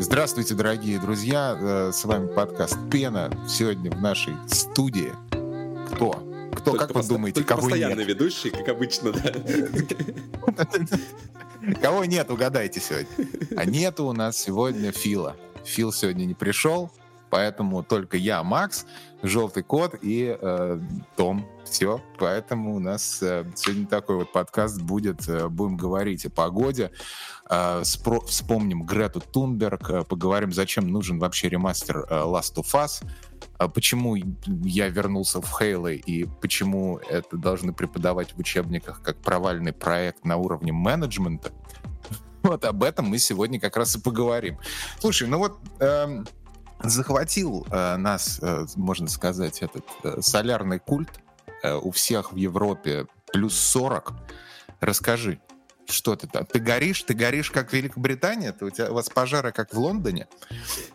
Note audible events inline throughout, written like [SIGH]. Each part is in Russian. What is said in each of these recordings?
Здравствуйте, дорогие друзья. Э, с вами подкаст «Пена». Сегодня в нашей студии кто? Кто, только как вы думаете, кого постоянный нет? ведущий, как обычно, да. [LAUGHS] Кого нет, угадайте сегодня. А нету у нас сегодня Фила. Фил сегодня не пришел, поэтому только я, Макс, желтый кот и э, Том. Все, поэтому у нас э, сегодня такой вот подкаст будет. Э, будем говорить о погоде, э, спро- вспомним Грету Тунберг, э, поговорим, зачем нужен вообще ремастер э, Last of Us, а почему я вернулся в Хейлы и почему это должны преподавать в учебниках как провальный проект на уровне менеджмента. [LAUGHS] Вот об этом мы сегодня как раз и поговорим. Слушай, ну вот эм, захватил э, нас, э, можно сказать, этот э, солярный культ э, у всех в Европе плюс 40. Расскажи, что ты там? Ты горишь? Ты горишь, как Великобритания? Ты, у, тебя, у вас пожары, как в Лондоне?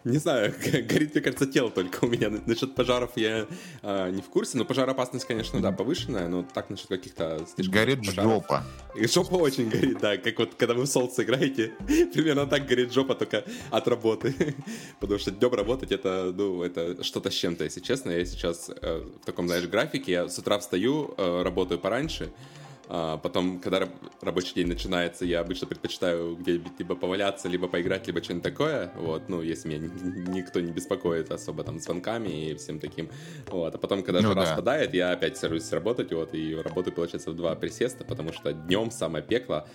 Не знаю, [LAUGHS] горит, мне кажется, тело только у меня. Насчет пожаров я а, не в курсе, но пожароопасность, конечно, да, повышенная, но так насчет каких-то слишком Горит пожаров. жопа. И жопа очень горит, да, как вот когда вы в солнце играете, [LAUGHS] примерно так горит жопа только от работы. [LAUGHS] Потому что днем работать это, ну, это что-то с чем-то, если честно. Я сейчас э, в таком, знаешь, графике, я с утра встаю, э, работаю пораньше, потом, когда раб- рабочий день начинается, я обычно предпочитаю где-нибудь либо поваляться, либо поиграть, либо что-нибудь такое. Вот, ну, если меня никто не беспокоит особо там звонками и всем таким. Вот, а потом, когда Ну жара да. спадает, я опять сажусь работать, вот, и работаю, получается, в два присеста, потому что днем самое пекло.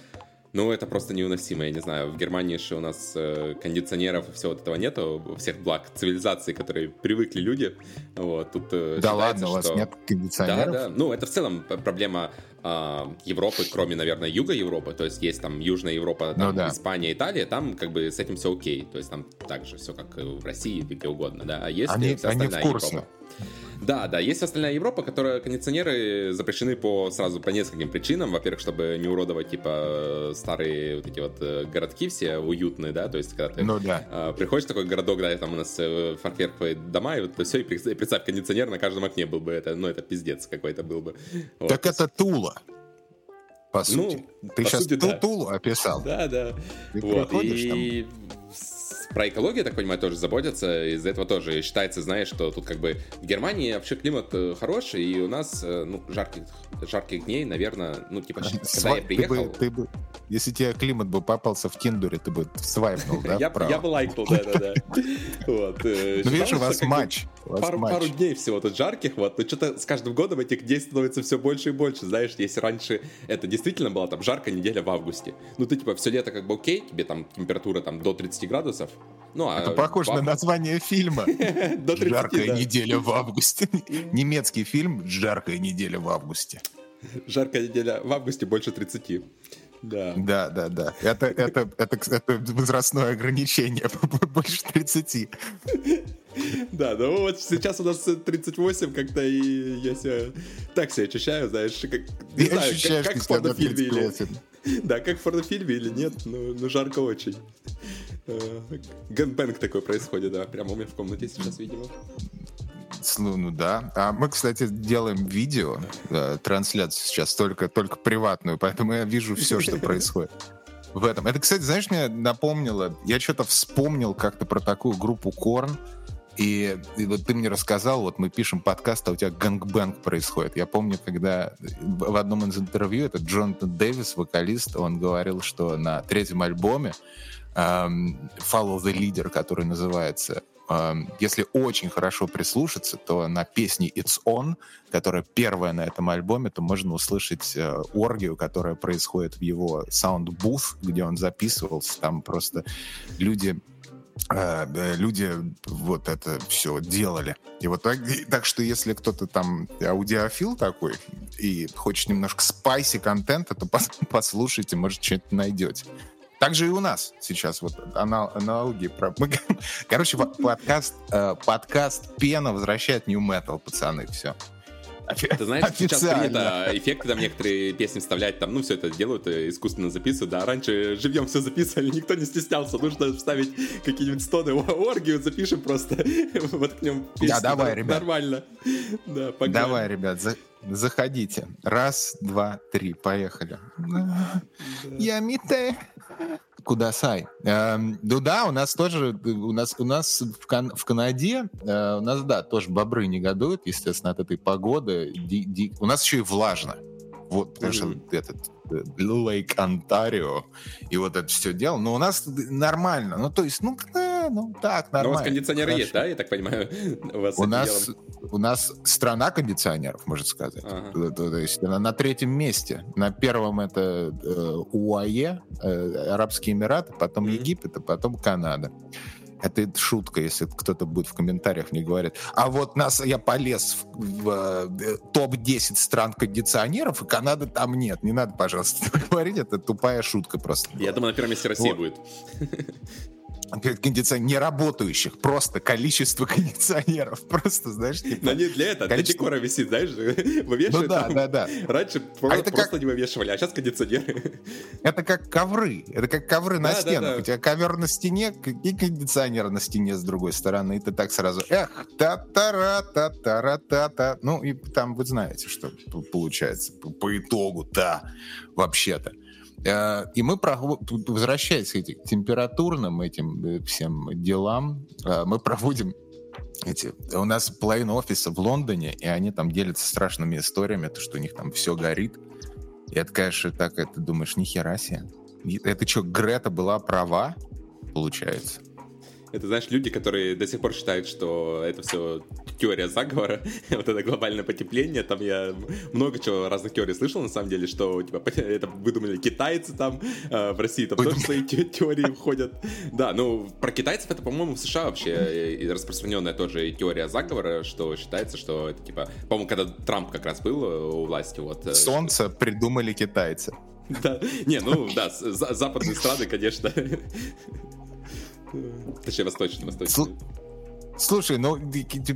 Ну, это просто невыносимо, я не знаю. В Германии же у нас э, кондиционеров и всего вот этого нету, всех благ цивилизации, которые привыкли люди. Вот, тут э, Да ладно, у вас что- нет кондиционеров? да, да. Ну, это в целом проблема а, Европы, кроме, наверное, юга Европы. То есть есть там Южная Европа, там Ну да. Испания, Италия, там как бы с этим все окей. То есть там также все как и в России, где угодно, да. А есть Они- вся они в остальная курсе. Европа. Да, да, есть остальная Европа, которая кондиционеры запрещены по сразу по нескольким причинам. Во-первых, чтобы не уродовать типа старые вот эти вот э, городки все уютные, да, то есть когда ты Ну да. а, приходишь в такой городок, да, там у нас э, фарферковые дома, и вот все, и представь, кондиционер на каждом окне был бы, это, ну, это пиздец какой-то был бы. Вот. Так это Тула. По Ну, сути. Ты по сейчас сути, да. Тулу описал. Да, да. Ты Вот, и с- про экологию, так понимаю, тоже заботятся. Из-за этого тоже считается, знаешь, что тут как бы в Германии вообще климат э, хороший, и у нас, э, ну, жарких, жарких дней, наверное, ну, типа, когда я ты приехал... бы, ты бы, если тебе климат бы попался в Тиндере, ты бы свайпнул, да, [LAUGHS] я, бы лайкнул, да-да-да. [LAUGHS] Э, Ну, видишь, у вас матч. пару дней всего тут жарких, вот, но что-то с каждым годом этих дней становится все больше и больше, знаешь, если раньше это действительно была там жаркая неделя в августе, ну ты типа все лето как бы окей, тебе там температура там до 30 градусов, ну а Это похоже в на название фильма. [LAUGHS] до 30, Жаркая да. неделя в августе. [LAUGHS] Немецкий фильм «Жаркая неделя в августе». жаркая неделя в августе больше 30. Да. Да, да, да. Это, это, это, это возрастное ограничение. [LAUGHS] Больше 30. Да, ну вот сейчас у нас 38 как-то, и я себя так себя ощущаю, знаешь, как, не Я знаю, ощущаю, как, как в порнофильме или... 38. Да, как в порнофильме или нет, ну, ну жарко очень. Э, Гэнбэнг такой происходит, да, прямо у меня в комнате сейчас, видимо. Ну да. А мы, кстати, делаем видео, э, трансляцию сейчас, только, только приватную, поэтому я вижу все, что [LAUGHS] происходит в этом. Это, кстати, знаешь, мне напомнило, я что-то вспомнил как-то про такую группу Корн, и, и вот ты мне рассказал, вот мы пишем подкаст, а у тебя gangbang происходит. Я помню, когда в одном из интервью этот Джонатан Дэвис, вокалист, он говорил, что на третьем альбоме эм, Follow the Leader, который называется, эм, если очень хорошо прислушаться, то на песне It's On, которая первая на этом альбоме, то можно услышать э, оргию, которая происходит в его sound booth, где он записывался. Там просто люди люди вот это все делали. И вот так, так что если кто-то там аудиофил такой и хочет немножко спайси контента, то пос- [LAUGHS] послушайте, может, что-то найдете. Также и у нас сейчас вот ана- аналогии. Про... [LAUGHS] мы- короче, подкаст, э, подкаст Пена возвращает New Metal, пацаны, все. Ты знаешь, сейчас принято эффекты там некоторые песни вставлять, там, ну, все это делают, э, искусственно записывают, да, раньше живьем все записывали, никто не стеснялся, нужно вставить какие-нибудь стоны, оргию запишем просто, [LAUGHS] вот к нем песню, давай, ребят. Нормально. Да, погнали. Давай, ребят, за- заходите. Раз, два, три, поехали. Я Мите. Кудасай. Эм, ну да, у нас тоже, у нас, у нас в, Кан в Канаде, э, у нас, да, тоже бобры негодуют, естественно, от этой погоды. Ди ди у нас еще и влажно. Вот, потому mm-hmm. что этот Лейк Онтарио и вот это все дело. Но у нас нормально. Ну, то есть, ну, да, ну так, нормально. Но у вас кондиционеры Хорошо. есть, да, я так понимаю? [LAUGHS] У, вас у, нас, у нас страна кондиционеров, можно сказать. Ага. То, есть она на третьем месте. На первом это э, УАЕ, э, Арабские Эмираты, потом mm-hmm. Египет, а потом Канада. Это шутка, если кто-то будет в комментариях мне говорит. А вот нас я полез в, в э, топ-10 стран кондиционеров, и Канады там нет. Не надо, пожалуйста, [LAUGHS] говорить, это тупая шутка просто. Я думаю, на первом месте Россия вот. будет. [LAUGHS] кондиционеров, не работающих, просто количество [LAUGHS] кондиционеров, просто, знаешь, типа... Но не для этого, количество... для декора висит, знаешь, [LAUGHS] вывешивают ну, да, там... да, да. Раньше а просто, просто как... не вывешивали, а сейчас кондиционеры. [LAUGHS] Это как ковры, это как ковры на да, стенах, да, да. у тебя ковер на стене и кондиционер на стене с другой стороны, и ты так сразу, эх, та-та-ра, та-та-ра-та-та, ну и там вы знаете, что получается по итогу, да, вообще-то. Э, и мы, возвращаясь к температурным этим э, всем делам, э, мы проводим эти... У нас половина офиса в Лондоне, и они там делятся страшными историями, то, что у них там все горит. И это, конечно, так, ты думаешь, нихера себе. Это что, Грета была права, получается? Это, знаешь, люди, которые до сих пор считают, что это все теория заговора, [LAUGHS] вот это глобальное потепление, там я много чего разных теорий слышал, на самом деле, что типа, [LAUGHS] это выдумали китайцы там, э, в России там тоже свои теории входят. Да, ну, про китайцев это, по-моему, в США вообще э, распространенная тоже теория заговора, что считается, что это типа, по-моему, когда Трамп как раз был э, у власти, вот... Солнце придумали китайцы. [LAUGHS] Да, не, ну да, западные страны, конечно. Точнее, восточный, восточный. Слушай, ну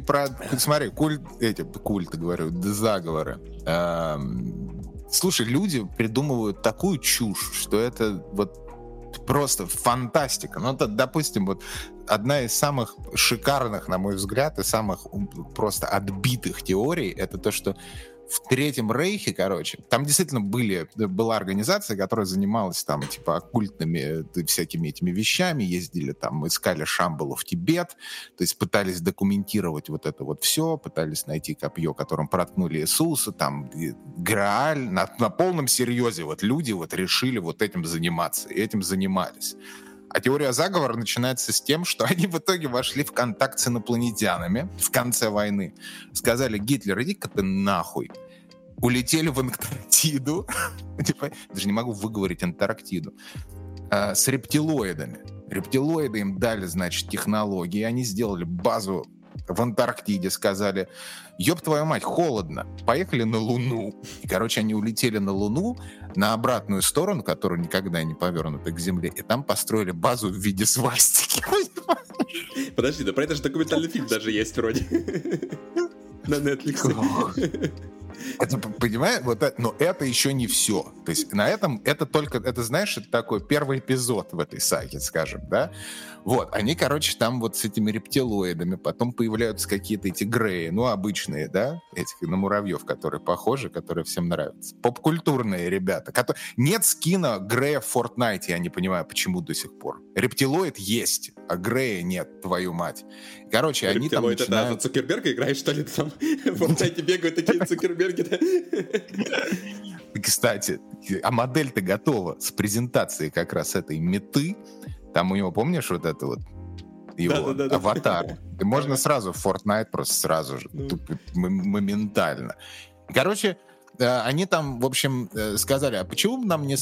про, смотри, культ, эти культы, говорю, заговоры. Эм, слушай, люди придумывают такую чушь, что это вот просто фантастика. Ну, это, допустим, вот одна из самых шикарных, на мой взгляд, и самых просто отбитых теорий, это то, что в Третьем Рейхе, короче, там действительно были, была организация, которая занималась там, типа, оккультными э, всякими этими вещами, ездили там, искали Шамбалу в Тибет, то есть пытались документировать вот это вот все, пытались найти копье, которым проткнули Иисуса, там, Грааль, на, на полном серьезе вот люди вот решили вот этим заниматься, и этим занимались. А теория заговора начинается с тем, что [LAUGHS] они в итоге вошли в контакт с инопланетянами в конце войны. Сказали, Гитлер, иди-ка ты нахуй. Улетели в Антарктиду. [LAUGHS] Типа, даже не могу выговорить Антарктиду. А, с рептилоидами. Рептилоиды им дали, значит, технологии. Они сделали базу в Антарктиде, сказали, ёб твою мать, холодно, поехали на Луну. И, короче, они улетели на Луну, на обратную сторону, которая никогда не повернута к Земле, и там построили базу в виде свастики. [LAUGHS] Подожди, да про это же документальный фильм даже есть вроде. На Netflix. Это, понимаешь, вот это, но это еще не все. То есть на этом это только, это знаешь, это такой первый эпизод в этой саге, скажем, да? Вот, они, короче, там вот с этими рептилоидами, потом появляются какие-то эти греи, ну, обычные, да, этих на муравьев, которые похожи, которые всем нравятся. Попкультурные ребята. Которые... Нет скина Грея в Fortnite, я не понимаю, почему до сих пор. Рептилоид есть, а Грея нет, твою мать. Короче, они там начинают... это, да, Цукерберга играешь, что ли, там? В Fortnite бегают такие Цукерберги, Кстати, а модель-то готова с презентацией как раз этой меты, там у него, помнишь, вот это вот его да, да, да, аватар. Да. Можно сразу в Fortnite просто сразу же, ну. моментально. Короче, э, они там, в общем, э, сказали, а почему бы нам не,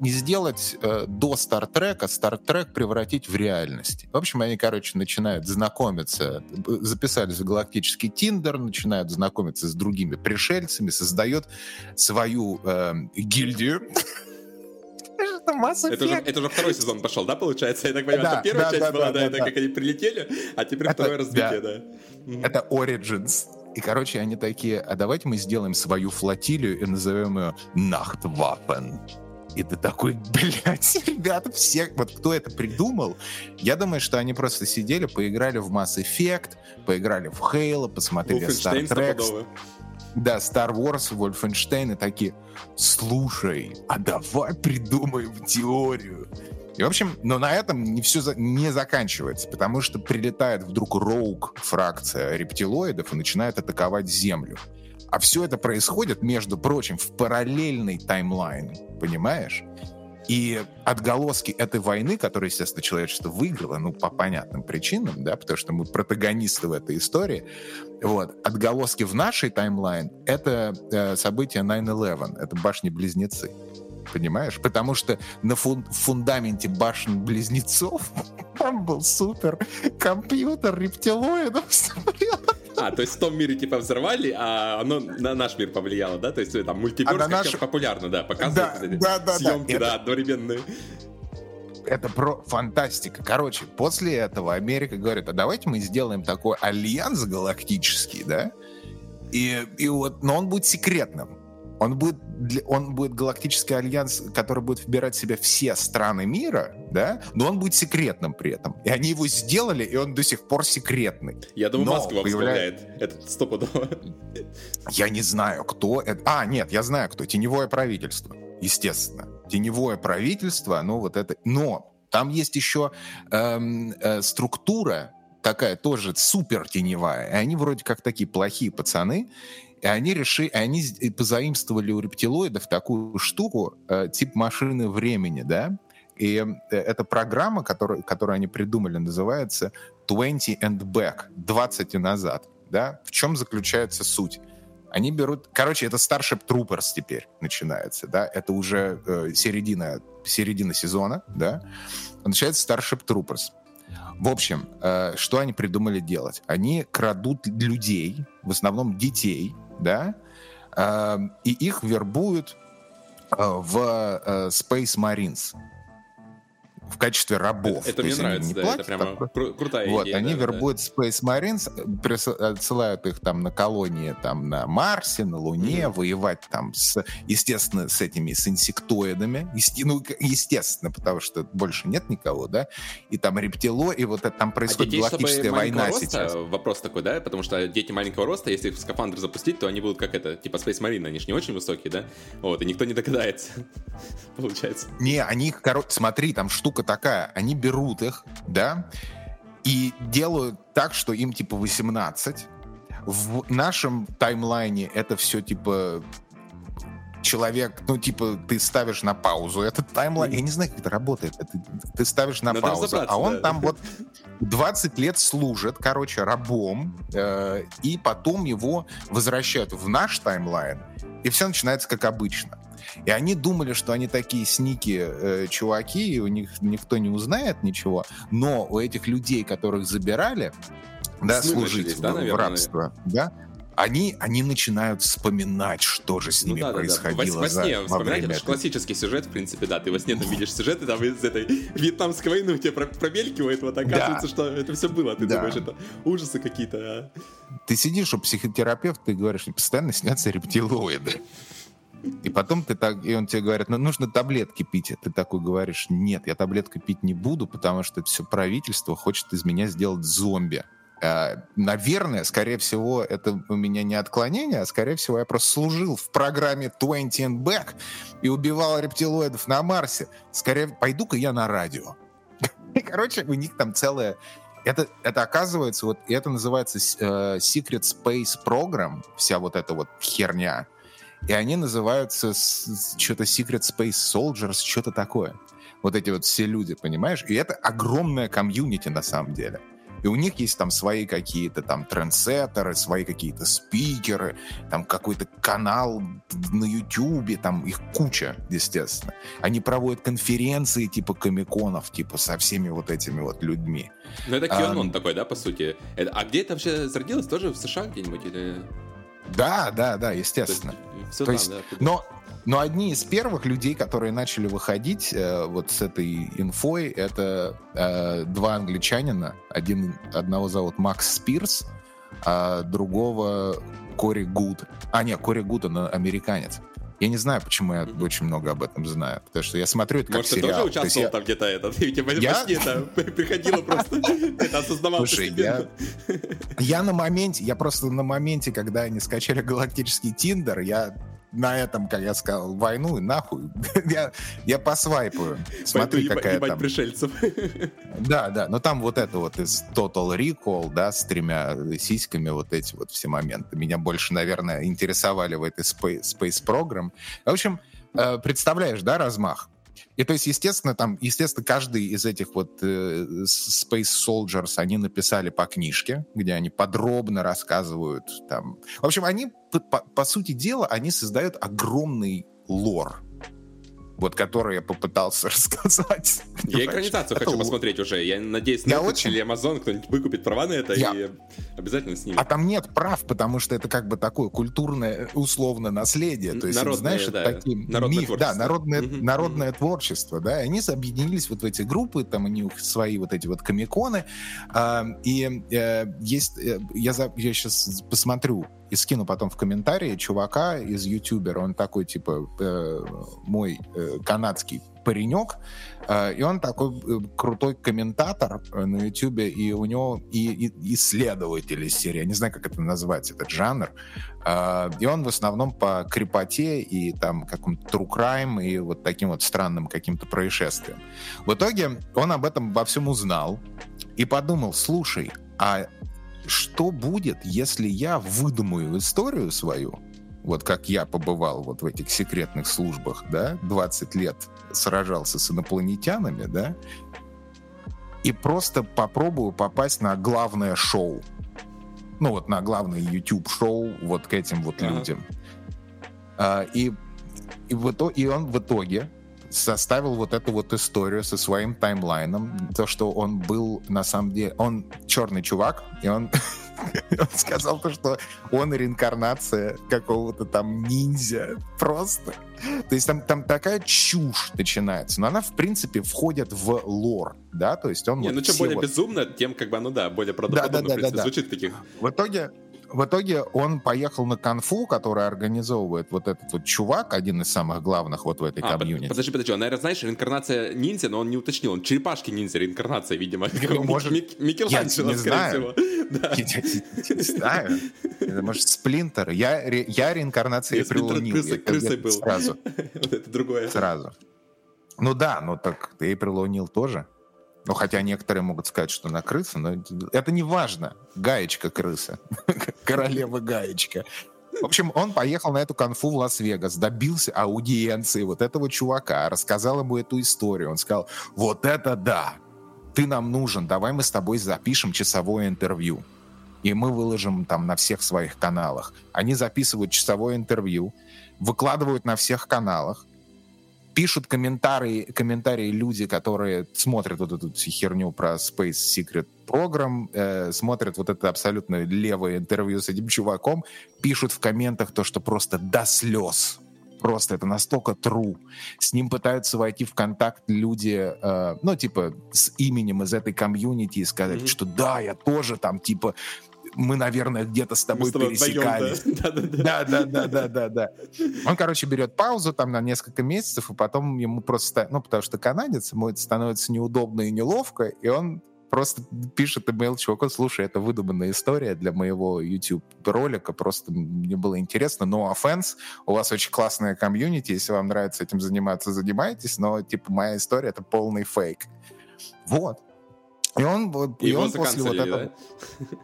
не сделать э, до Стартрека Стартрек превратить в реальность? В общем, они, короче, начинают знакомиться, записались в галактический Тиндер, начинают знакомиться с другими пришельцами, создает свою э, гильдию это Mass Effect. Это уже, это уже второй сезон пошел, да, получается? Я так понимаю, да, первая да, часть да, была, да, да, это как они прилетели, а теперь это, второе развитие, да. да. Это Origins. И, короче, они такие, а давайте мы сделаем свою флотилию и назовем ее Nachtwaffen. И ты такой, блядь, [LAUGHS] ребята, все, вот кто это придумал, я думаю, что они просто сидели, поиграли в Mass Effect, поиграли в Halo, посмотрели Star Trek. Да, Star Wars, Wolfenstein и такие, слушай, а давай придумаем теорию. И, в общем, но на этом не все за, не заканчивается, потому что прилетает вдруг роук фракция рептилоидов и начинает атаковать Землю. А все это происходит, между прочим, в параллельный таймлайн, понимаешь? И отголоски этой войны, которую, естественно, человечество выиграло, ну, по понятным причинам, да, потому что мы протагонисты в этой истории, вот, отголоски в нашей таймлайн — это э, событие 9-11, это башни-близнецы понимаешь? Потому что на фун фундаменте башен-близнецов [LAUGHS] там был супер компьютер рептилоидов. [LAUGHS] А, то есть в том мире типа взорвали, а оно на наш мир повлияло, да? То есть там мультиверс а наш... популярно, да, показывают да, да, да, съемки, да, да, это... одновременные это про фантастика. Короче, после этого Америка говорит, а давайте мы сделаем такой альянс галактический, да? И, и вот, но он будет секретным. Он будет, он будет галактический альянс, который будет выбирать в себя все страны мира, да, но он будет секретным при этом. И они его сделали, и он до сих пор секретный. Я думаю, но Москва появляет... этот стопудово. Я не знаю, кто это. А, нет, я знаю, кто. Теневое правительство, естественно. Теневое правительство, ну вот это... Но там есть еще эм, э, структура, такая тоже супер теневая. И они вроде как такие плохие пацаны. И они решили, они позаимствовали у рептилоидов такую штуку, э, тип машины времени, да? И э, эта программа, которую, которую они придумали, называется 20 and back, 20 и назад, да? В чем заключается суть? Они берут... Короче, это Starship Troopers теперь начинается, да? Это уже э, середина, середина сезона, да? Начинается Starship Troopers. В общем, э, что они придумали делать? Они крадут людей, в основном детей, да, эм, и их вербуют э, в э, Space Marines в качестве рабов. Это, это мне нравится, да, платят, это прямо так, крутая вот, идея. Они да, вербуют да. Space Marines, отсылают их там на колонии там на Марсе, на Луне, mm-hmm. воевать там с, естественно, с этими, с инсектоидами. Есте, ну, естественно, потому что больше нет никого, да, и там рептило, и вот это, там происходит а галактическая война роста, сейчас. Вопрос такой, да, потому что дети маленького роста, если их в скафандр запустить, то они будут как это, типа Space Marine, они же не очень высокие, да, вот, и никто не догадается, [LAUGHS] получается. Не, они, короче, смотри, там штука штука такая, они берут их, да, и делают так, что им типа 18. В нашем таймлайне это все типа человек, ну, типа, ты ставишь на паузу этот таймлайн. Я не знаю, как это работает. Это, ты ставишь на Надо паузу, а он да. там вот 20 лет служит, короче, рабом, э, и потом его возвращают в наш таймлайн, и все начинается как обычно. И они думали, что они такие сники э, чуваки, и у них никто не узнает ничего. Но у этих людей, которых забирали, да, служить начались, в, да, в рабство, да, они, они начинают вспоминать, что же с ну ними ну, да, происходило. Да, да. Во, во сне за, вспоминать, это же классический сюжет, в принципе, да. Ты во сне там видишь сюжеты там из этой вьетнамской войны, у тебя промелькивает, вот оказывается, да. что это все было. Ты да. думаешь, это ужасы какие-то. А? Ты сидишь у психотерапевта и говоришь, постоянно снятся рептилоиды. И потом ты так, и он тебе говорит, ну нужно таблетки пить. И ты такой говоришь, нет, я таблетки пить не буду, потому что все правительство хочет из меня сделать зомби. Uh, наверное, скорее всего, это у меня не отклонение, а скорее всего, я просто служил в программе 20 and Back и убивал рептилоидов на Марсе. Скорее, пойду-ка я на радио. И, короче, у них там целая... Это, это оказывается, вот это называется uh, Secret Space Program, вся вот эта вот херня. И они называются что-то Secret Space Soldiers, что-то такое. Вот эти вот все люди, понимаешь? И это огромная комьюнити на самом деле. И у них есть там свои какие-то там трендсеттеры, свои какие-то спикеры, там какой-то канал на Ютубе, там их куча, естественно. Они проводят конференции типа комиконов, типа со всеми вот этими вот людьми. Ну это QAnon а, такой, да, по сути? Это, а где это вообще зародилось? Тоже в США где-нибудь? Или... Да, да, да, естественно. То То есть, да, но, но одни из первых людей, которые начали выходить э, вот с этой инфой, это э, два англичанина. Один, одного зовут Макс Спирс, а другого Кори Гуд. А, нет, Кори Гуд, он американец. Я не знаю, почему я mm-hmm. очень много об этом знаю. Потому что я смотрю это как Может, сериал. ты тоже участвовал я... там где-то это? Ты [LAUGHS] типа я... это [LAUGHS] приходило просто, это осознавал Слушай, я... я на моменте, я просто на моменте, когда они скачали галактический Тиндер, я на этом, как я сказал, войну и нахуй. [LAUGHS] я, я посвайпаю. Смотри, Пойду какая ебать там... пришельцев. [LAUGHS] Да, да, но там вот это вот из Total Recall, да, с тремя сиськами, вот эти вот все моменты. Меня больше, наверное, интересовали в этой Space, Space Program. В общем, э, представляешь, да, размах? И то есть, естественно, там, естественно, каждый из этих вот э, Space Soldiers, они написали по книжке, где они подробно рассказывают там. В общем, они, по, по сути дела, они создают огромный лор вот который я попытался [LAUGHS] рассказать. Я экранизацию хочу посмотреть уже. Я надеюсь, Netflix очень... или Amazon кто-нибудь выкупит права на это я... и обязательно снимет. А там нет прав, потому что это как бы такое культурное, условно, наследие. То есть, народное, знаешь, да. это такие народное миф, да, народное, mm-hmm. народное mm-hmm. творчество, да, и они объединились вот в эти группы, там у них свои вот эти вот комиконы, э, и э, есть, э, я, за, я сейчас посмотрю и скину потом в комментарии чувака из ютубера, он такой, типа, э, мой э, канадский паренек, э, и он такой э, крутой комментатор э, на ютубе, и у него и, и исследователь из серии, я не знаю, как это назвать, этот жанр, э, и он в основном по крепоте и там какому-то true crime и вот таким вот странным каким-то происшествиям. В итоге он об этом во всем узнал и подумал, слушай, а что будет, если я выдумаю историю свою, вот как я побывал вот в этих секретных службах, да, 20 лет сражался с инопланетянами, да, и просто попробую попасть на главное шоу. Ну вот на главное YouTube-шоу вот к этим вот людям. А, и, и, в итоге, и он в итоге составил вот эту вот историю со своим таймлайном, то, что он был на самом деле, он черный чувак, и он, [LAUGHS] он сказал то, что он реинкарнация какого-то там ниндзя, просто. То есть там, там такая чушь начинается, но она, в принципе, входит в лор, да, то есть он... Не, вот ну чем более вот... безумно, тем, как бы, ну да, более правдоподобно, да, да, да, да, да. звучит таких. В итоге, в итоге он поехал на конфу, который организовывает вот этот вот чувак, один из самых главных вот в этой а, комьюнити. Подожди, подожди, он, наверное, знаешь, реинкарнация ниндзя, но он не уточнил, он черепашки ниндзя, реинкарнация, видимо. Ну, может, Микеланджело, скорее знаю. всего. Я не знаю. Может, Сплинтер. Я, я реинкарнация Эйприл Крысой был. Сразу. [LAUGHS] Это другое. Сразу. Ну да, ну так Эйприл О'Нил тоже. Ну, хотя некоторые могут сказать, что на крыса, но это не важно. Гаечка крыса. [LAUGHS] Королева гаечка. В общем, он поехал на эту конфу в Лас-Вегас, добился аудиенции вот этого чувака, рассказал ему эту историю. Он сказал, вот это да, ты нам нужен, давай мы с тобой запишем часовое интервью. И мы выложим там на всех своих каналах. Они записывают часовое интервью, выкладывают на всех каналах, пишут комментарии, комментарии люди, которые смотрят вот эту херню про Space Secret Program, э, смотрят вот это абсолютно левое интервью с этим чуваком, пишут в комментах то, что просто до слез. Просто это настолько true. С ним пытаются войти в контакт люди, э, ну, типа, с именем из этой комьюнити и сказать, mm-hmm. что да, я тоже там, типа, мы, наверное, где-то с тобой пересекались. [LAUGHS] Да, да, да, да, да, да. Он, короче, берет паузу там на несколько месяцев, и потом ему просто, ну, потому что канадец, ему это становится неудобно и неловко, и он просто пишет имейл чуваку, слушай, это выдуманная история для моего YouTube ролика, просто мне было интересно, no offense, у вас очень классная комьюнити, если вам нравится этим заниматься, занимайтесь, но, типа, моя история — это полный фейк. Вот. И он, и, и он после вот этого... Да?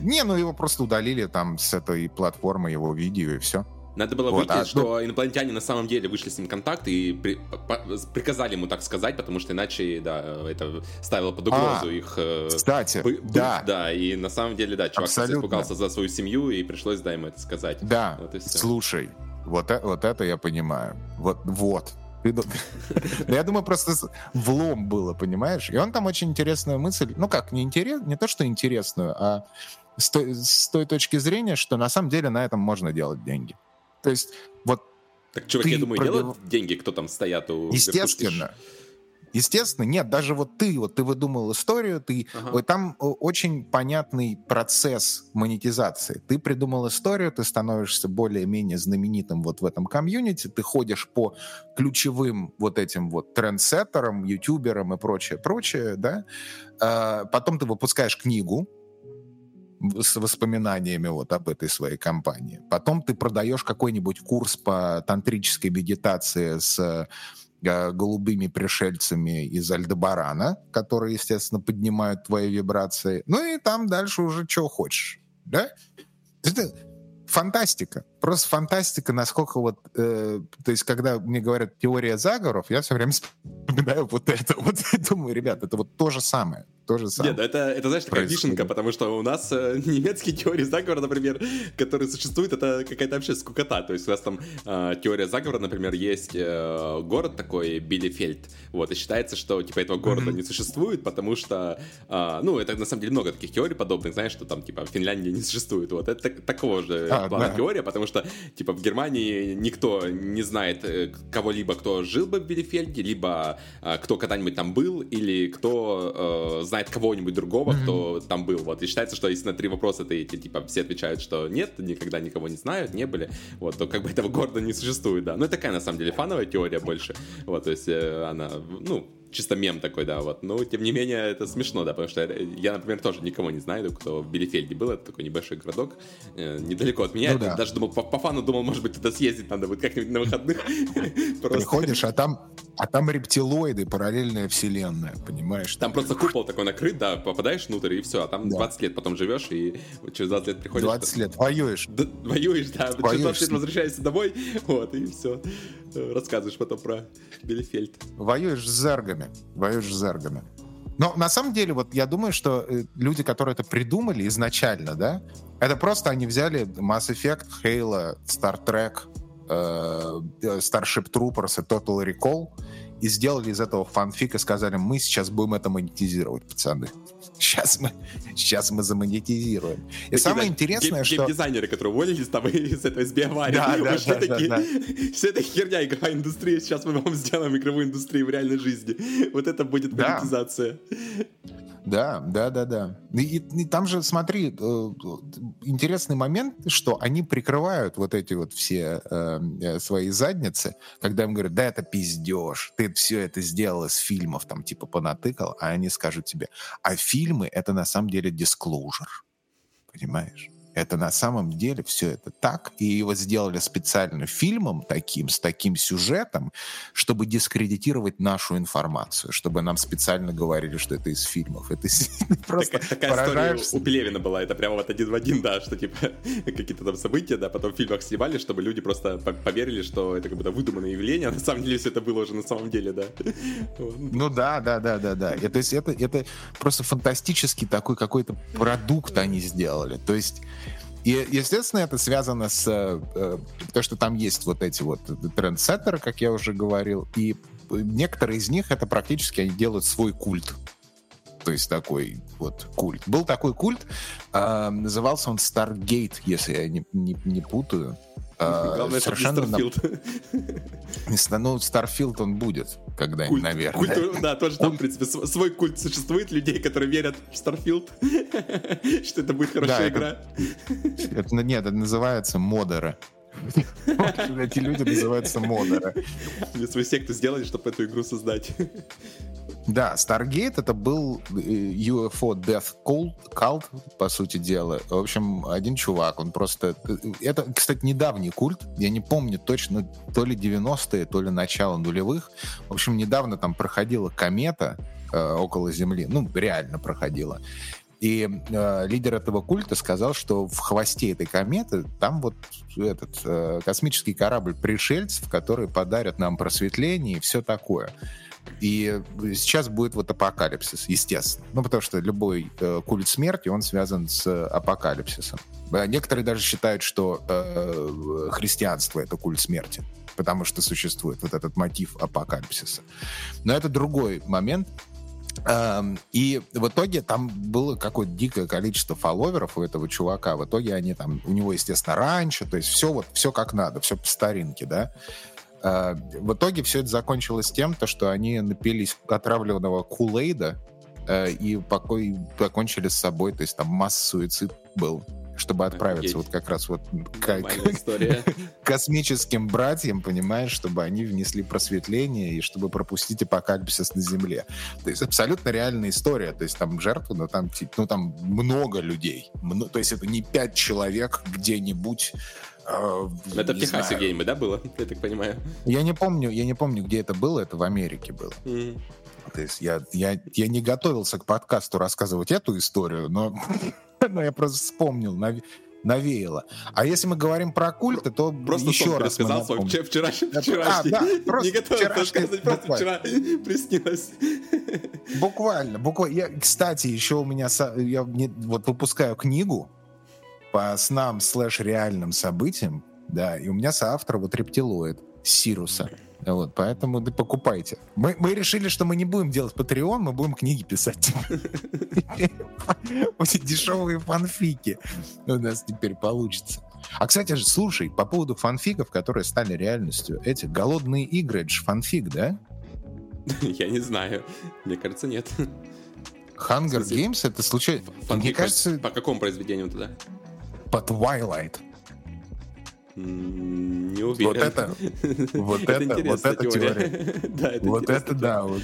Не, ну его просто удалили там с этой платформы его видео и все. Надо было вот, выйти, а, что ну... инопланетяне на самом деле вышли с ним в контакт и при, по, приказали ему так сказать, потому что иначе, да, это ставило под угрозу а, их... Э, кстати, бы, да. Да, и на самом деле, да, чувак испугался за свою семью, и пришлось, да, ему это сказать. Да, вот слушай, вот, э, вот это я понимаю. Вот, вот. [LAUGHS] Я думаю, просто влом было, понимаешь? И он там очень интересную мысль, ну как, не, интерес, не то, что интересную, а с той, с той точки зрения, что на самом деле на этом можно делать деньги. То есть вот так, чувак, я думаю, пробив... делают деньги, кто там стоят у Естественно. Верхушки? Естественно, нет, даже вот ты, вот ты выдумал историю, ты, ага. вот там очень понятный процесс монетизации. Ты придумал историю, ты становишься более-менее знаменитым вот в этом комьюнити, ты ходишь по ключевым вот этим вот трендсеттерам, ютуберам и прочее, прочее, да. А, потом ты выпускаешь книгу, с воспоминаниями вот об этой своей компании. Потом ты продаешь какой-нибудь курс по тантрической медитации с голубыми пришельцами из Альдебарана, которые, естественно, поднимают твои вибрации. Ну и там дальше уже что хочешь. Да? Это фантастика. Просто фантастика, насколько вот... Э, то есть, когда мне говорят теория заговоров, я все время вспоминаю вот это. [LAUGHS] Вот думаю, ребят, это вот то же самое то же самое. Нет, это, это знаешь, такая вишенка, потому что у нас э, [LAUGHS] немецкие теории заговора, например, которые существуют, это какая-то вообще скукота. То есть у нас там э, теория заговора, например, есть э, город такой, Билефельд, вот, и считается, что типа этого города mm-hmm. не существует, потому что, э, ну, это на самом деле много таких теорий подобных, знаешь, что там типа Финляндия не существует. Вот, это такого же а, плана да. теория, потому что типа в Германии никто не знает э, кого-либо, кто жил бы в Билефельде, либо э, кто когда-нибудь там был, или кто э, знает кого-нибудь другого, кто там был. Вот. И считается, что если на три вопроса ты, типа, все отвечают, что нет, никогда никого не знают, не были, вот, то как бы этого города не существует, да. Ну, это такая, на самом деле, фановая теория больше. Вот, то есть э, она, ну, чисто мем такой, да, вот. Но, тем не менее, это смешно, да, потому что я, например, тоже никого не знаю, кто в Билефельде был, это такой небольшой городок, э, недалеко от меня. Ну, да. Даже думал, по, по фану думал, может быть, туда съездить надо будет как-нибудь на выходных. Приходишь, а там, а там рептилоиды, параллельная вселенная, понимаешь? Там просто купол такой накрыт, да, попадаешь внутрь, и все, а там да. 20 лет потом живешь, и через 20 лет приходишь... 20 лет, воюешь. Да, воюешь, да, через 20 лет возвращаешься домой, вот, и все. Рассказываешь потом про Билефельд. Воюешь с зергами. Воюешь с зергами. Но на самом деле, вот я думаю, что э, люди, которые это придумали изначально, да, это просто они взяли Mass Effect, Halo, Star Trek, э, Starship Troopers и Total Recall и сделали из этого фанфик и сказали, мы сейчас будем это монетизировать, пацаны. Сейчас мы, сейчас мы замонетизируем. И такие, самое да, интересное, game, что... дизайнеры которые уволились там [LAUGHS] из этого, из BioWare, да, да, да, такие, да, да. вся эта херня игровая индустрия, сейчас мы вам сделаем игровую индустрию в реальной жизни. [LAUGHS] Вот это будет монетизация. Да, да, да, да. И, и там же, смотри, э, интересный момент, что они прикрывают вот эти вот все э, э, свои задницы, когда им говорят, да, это пиздеж, ты все это сделал из фильмов, там, типа, понатыкал, а они скажут тебе, а фильмы — это на самом деле disclosure, понимаешь? Это на самом деле все это так, и его сделали специально фильмом таким, с таким сюжетом, чтобы дискредитировать нашу информацию, чтобы нам специально говорили, что это из фильмов. Это [LAUGHS] просто так, Такая история у Пелевина была, это прямо вот один в один, да, что типа [LAUGHS] какие-то там события, да, потом в фильмах снимали, чтобы люди просто поверили, что это как будто выдуманное явление, а [LAUGHS] на самом деле все это было уже на самом деле, да. Ну да, да, да, да, да. Это, это, это просто фантастический такой какой-то продукт они сделали. То есть и, естественно, это связано с э, э, то, что там есть вот эти вот трендсеттеры, как я уже говорил, и некоторые из них это практически они делают свой культ. То есть такой вот культ. Был такой культ, э, назывался он Stargate, если я не, не, не путаю. А, Главное, совершенно это не Starfield. Ну, Starfield он будет когда-нибудь, наверное. Культ, да, тоже там, в принципе, свой культ существует, людей, которые верят в Starfield, [LAUGHS] что это будет хорошая игра. [LAUGHS] Это, нет, это называется модеры. Эти люди называются модеры. Свою секту сделали, чтобы эту игру создать. Да, Stargate это был э, UFO Death Cult, по сути дела. В общем, один чувак, он просто... Э, это, кстати, недавний культ. Я не помню точно, то ли 90-е, то ли начало нулевых. В общем, недавно там проходила комета э, около Земли. Ну, реально проходила. И э, лидер этого культа сказал, что в хвосте этой кометы там вот этот э, космический корабль пришельцев, которые подарят нам просветление и все такое. И сейчас будет вот апокалипсис, естественно. Ну, потому что любой э, культ смерти, он связан с апокалипсисом. Э, некоторые даже считают, что э, христианство — это культ смерти, потому что существует вот этот мотив апокалипсиса. Но это другой момент. Эм, и в итоге там было какое-то дикое количество фолловеров у этого чувака. В итоге они там, у него, естественно, раньше, то есть все вот, все как надо, все по старинке, да. А, в итоге все это закончилось тем, то, что они напились отравленного кулейда э, и покой, покончили с собой. То есть там масс суицид был. Чтобы отправиться Офигеть. вот как раз вот к, история. [LAUGHS] космическим братьям, понимаешь, чтобы они внесли просветление и чтобы пропустить апокалипсис на Земле. То есть абсолютно реальная история. То есть там жертвы, но там, ну, там много людей. То есть это не пять человек где-нибудь Uh, это в Техасе геймы, да, было? [LAUGHS] Я так понимаю. Я не помню, я не помню, где это было, это в Америке было. Mm. То есть я, я, я не готовился к подкасту рассказывать эту историю, но, [LAUGHS] [LAUGHS] но я просто вспомнил, нав, навеяло. А если мы говорим про культы, то просто еще раз рассказал свой вчера, вчерашний, вчерашний. А, да, просто не готовился рассказывать, просто вчера приснилось. Буквально, буквально. Я, кстати, еще у меня, я вот выпускаю книгу по снам слэш реальным событиям, да, и у меня соавтор вот рептилоид Сируса. Вот, поэтому да, покупайте. Мы, мы решили, что мы не будем делать Patreon, мы будем книги писать. [LAUGHS] Дешевые фанфики у нас теперь получится. А, кстати, слушай, по поводу фанфиков, которые стали реальностью, эти голодные игры, это же фанфик, да? [LAUGHS] Я не знаю. Мне кажется, нет. Hunger Games это случайно... Мне кажется... По какому произведению тогда? По Twilight. Не уверен. Вот это, вот это, вот эта теория. [LAUGHS] Да, это вот это да. Вот.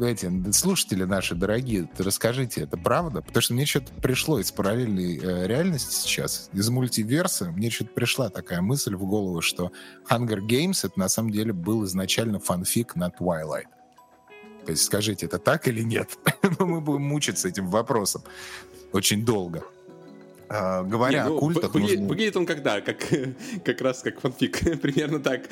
Эти слушатели наши дорогие, расскажите, это правда? Потому что мне что-то пришло из параллельной э, реальности сейчас, из мультиверса, мне что-то пришла такая мысль в голову, что Hunger Games это на самом деле был изначально фанфик на Twilight. То есть скажите, это так или нет? [LAUGHS] Мы будем мучиться этим вопросом очень долго. А, говоря Не, ну, о культах... Выглядит, нужно... выглядит он когда? Как, [LAUGHS] как раз как фанфик, [LAUGHS] примерно так.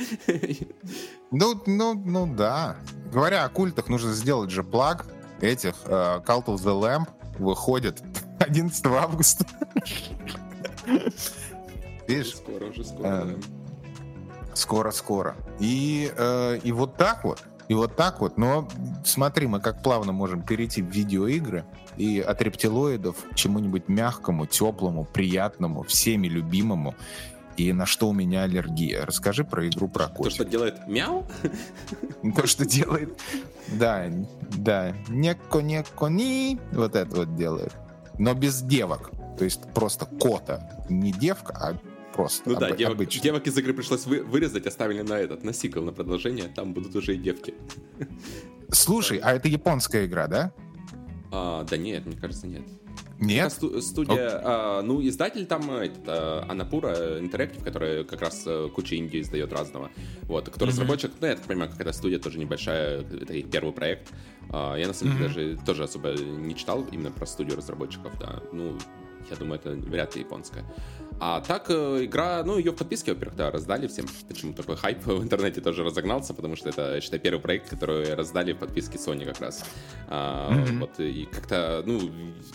Ну, ну, ну да. Говоря о культах, нужно сделать же плаг этих. Uh, Cult of the Lamp выходит [LAUGHS] 11 августа. Видишь? Скоро, уже скоро, Скоро-скоро. И, uh, и вот так вот и вот так вот. Но смотри, мы как плавно можем перейти в видеоигры и от рептилоидов к чему-нибудь мягкому, теплому, приятному, всеми любимому. И на что у меня аллергия? Расскажи про игру про котика. То, что делает мяу? [LAUGHS] То, что делает... Да, да. Неко-неко-ни. Вот это вот делает. Но без девок. То есть просто кота. Не девка, а просто. Ну об, да, девок, обычно. девок из игры пришлось вы, вырезать, оставили на этот, на сиквел, на продолжение, там будут уже и девки. Слушай, а это японская игра, да? А, да нет, мне кажется, нет. Нет? Это студия, а, ну, издатель там, этот, а, Анапура Interactive, который как раз а, куча инди издает разного. Вот, кто mm-hmm. разработчик, ну, я так понимаю, какая-то студия тоже небольшая, это их первый проект. А, я, на самом деле, mm-hmm. даже тоже особо не читал именно про студию разработчиков, да. Ну, я думаю, это вряд ли японская. А так э, игра, ну, ее в подписке, во-первых, да, раздали всем. Почему такой хайп [LAUGHS] в интернете тоже разогнался, потому что это, я считаю, первый проект, который раздали в подписке Sony как раз. А, mm-hmm. Вот, и как-то, ну,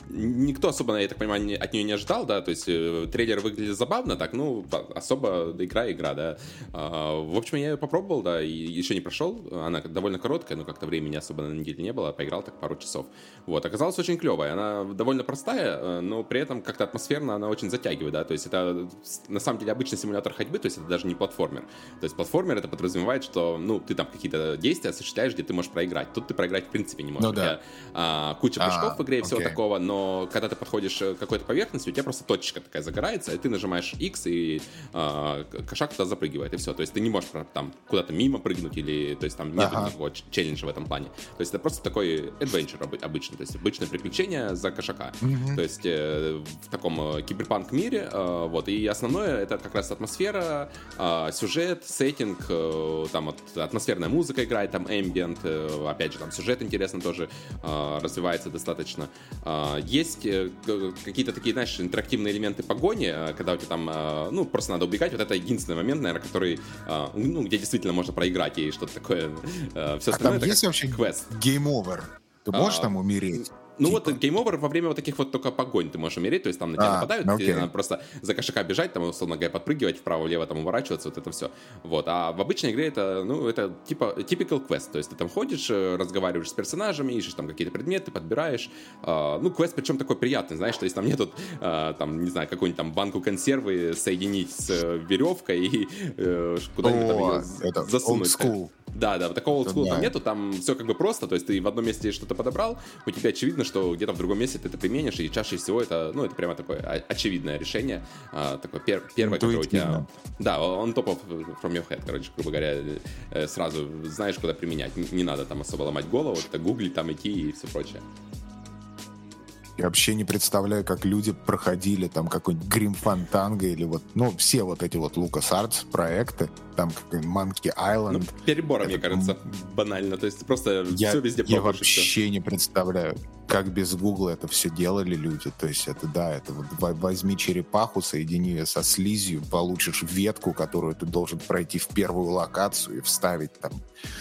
никто особо, я так понимаю, от нее не ожидал, да, то есть э, трейлер выглядит забавно, так, ну, особо игра-игра, да. А, в общем, я ее попробовал, да, и еще не прошел, она довольно короткая, но как-то времени особо на неделе не было, поиграл так пару часов. Вот, оказалось очень клевая, она довольно простая, э, но при этом как-то атмосферно она очень затягивает, да, то есть это это на самом деле обычный симулятор ходьбы, то есть это даже не платформер. То есть платформер это подразумевает, что ну ты там какие-то действия осуществляешь, где ты можешь проиграть. Тут ты проиграть в принципе не можешь. Ну, да. а, куча прыжков а, в игре и всего такого, но когда ты подходишь к какой-то поверхности, у тебя просто точечка такая загорается, и ты нажимаешь X, и а, кошак туда запрыгивает, и все. То есть ты не можешь там куда-то мимо прыгнуть, или то есть там нет ага. никакого челленджа в этом плане. То есть это просто такой adventure обычно, то есть обычное приключение за кошака. Mm-hmm. То есть э, в таком э, киберпанк мире э, вот, и основное это как раз атмосфера, э, сюжет, сеттинг, э, там вот, атмосферная музыка играет, там ambient, э, опять же, там сюжет интересно тоже э, развивается достаточно. Есть э, какие-то такие, знаешь, интерактивные элементы погони, когда у тебя там, ну, просто надо убегать, вот это единственный момент, наверное, который, ну, где действительно можно проиграть и что-то такое. Все а там есть вообще квест? Game over? Ты можешь а, там умереть? Ну типа. вот game over во время вот таких вот только погонь ты можешь умереть, то есть там на тебя а, нападают, okay. тебе надо просто за кошака бежать, там, условно говоря, подпрыгивать вправо-влево, там, уворачиваться, вот это все. Вот, а в обычной игре это, ну, это типа typical quest, то есть ты там ходишь, э, разговариваешь с персонажами, ищешь там какие-то предметы, подбираешь. Э, ну, квест причем такой приятный, знаешь, то есть там нету, э, там, не знаю, какую-нибудь там банку консервы соединить с веревкой и э, куда-нибудь там ее засунуть. Да, да, такого олдскула там нету, там все как бы просто, то есть ты в одном месте что-то подобрал, у тебя очевидно, что где-то в другом месте ты это применишь, и чаще всего это, ну, это прямо такое очевидное решение, а, такое пер, первое, которое у тебя... Да, он топов from your head, короче, грубо говоря, э, сразу знаешь, куда применять, не надо там особо ломать голову, это гуглить, там идти и все прочее. Я вообще не представляю, как люди проходили там какой-нибудь Грим Фантанго или вот, ну, все вот эти вот Лукас Артс проекты, там Monkey Island. Ну, перебор, Это... мне кажется, банально. То есть просто я, все везде Я вообще все. не представляю, как без Гугла это все делали люди. То есть это, да, это вот возьми черепаху, соедини ее со слизью, получишь ветку, которую ты должен пройти в первую локацию и вставить там.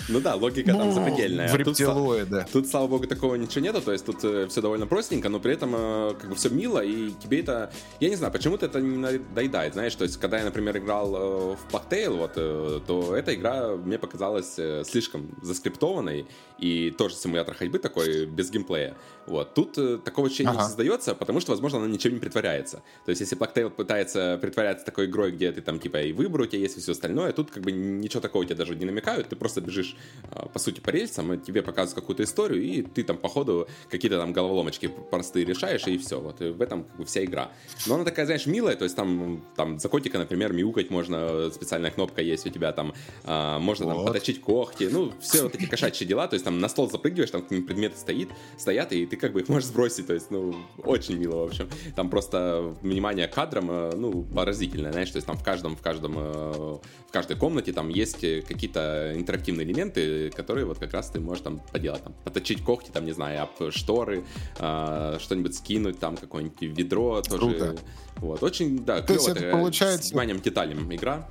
Ну да, логика ну, там запредельная. В рептилоида. Тут, тут, слава богу, такого ничего нету. То есть тут э, все довольно простенько, но при этом э, как бы все мило, и тебе это... Я не знаю, почему-то это не надоедает, знаешь. То есть когда я, например, играл э, в Plague вот Э, то эта игра мне показалась э, слишком заскриптованной и тоже симулятор ходьбы такой без геймплея. Вот. Тут э, такого ощущения ага. не создается, потому что, возможно, она ничем не притворяется. То есть, если Blacktail пытается притворяться такой игрой, где ты там, типа, и выбор у тебя есть, и все остальное, тут как бы ничего такого тебе даже не намекают, ты просто бежишь, э, по сути, по рельсам, и тебе показывают какую-то историю, и ты там, по ходу, какие-то там головоломочки простые решаешь, и все. Вот и в этом как бы вся игра. Но она такая, знаешь, милая, то есть там, там за котика, например, мяукать можно, специальная кнопка есть у тебя там, э, можно вот. там поточить когти, ну, все вот эти кошачьи дела, то есть там на стол запрыгиваешь, там предметы стоит, стоят, и ты как бы их можешь сбросить, то есть, ну, очень мило, в общем. Там просто внимание кадрам, э, ну, поразительное, знаешь, то есть там в каждом, в каждом, э, в каждой комнате там есть какие-то интерактивные элементы, которые вот как раз ты можешь там поделать, там, поточить когти, там, не знаю, об шторы, э, что-нибудь скинуть, там, какое-нибудь ведро тоже. Круто. Вот, очень, да, то клево, есть это получается... с вниманием деталям игра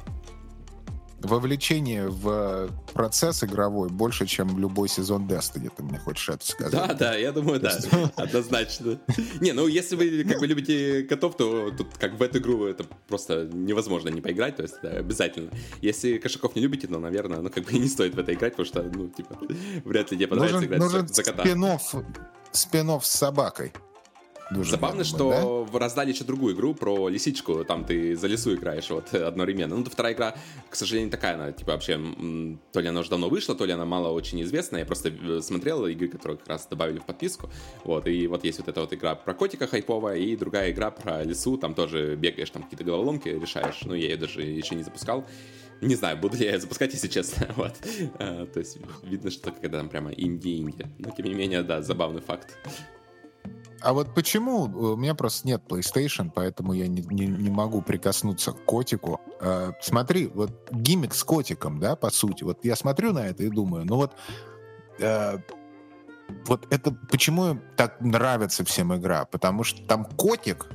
вовлечение в процесс игровой больше, чем любой сезон Destiny, ты мне хочешь это сказать? Да, да, я думаю, да, [LAUGHS] однозначно. Не, ну если вы как бы любите котов, то тут как в эту игру это просто невозможно не поиграть, то есть обязательно. Если кошаков не любите, то, наверное, ну как бы и [LAUGHS] не стоит в это играть, потому что, ну, типа, вряд ли тебе понравится нужен, играть нужен за, за кота. Спин-офф, спин с собакой. Дуже Забавно, что да? раздали еще другую игру про лисичку, там ты за лису играешь вот одновременно. Ну, вторая игра, к сожалению, такая, она, типа, вообще, то ли она уже давно вышла, то ли она мало очень известная. Я просто э, смотрел игры, которые как раз добавили в подписку. Вот, и вот есть вот эта вот игра про котика хайповая, и другая игра про лису, там тоже бегаешь, там какие-то головоломки решаешь. Ну, я ее даже еще не запускал. Не знаю, буду ли я запускать, если честно. [LAUGHS] Вот. А, то есть видно, что когда там прямо инди-инди. Но тем не менее, да, забавный факт. А вот почему? У меня просто нет PlayStation, поэтому я не, не, не могу прикоснуться к котику. Э, смотри, вот гиммик с котиком, да, по сути. Вот я смотрю на это и думаю, ну вот... Э, вот это почему так нравится всем игра? Потому что там котик,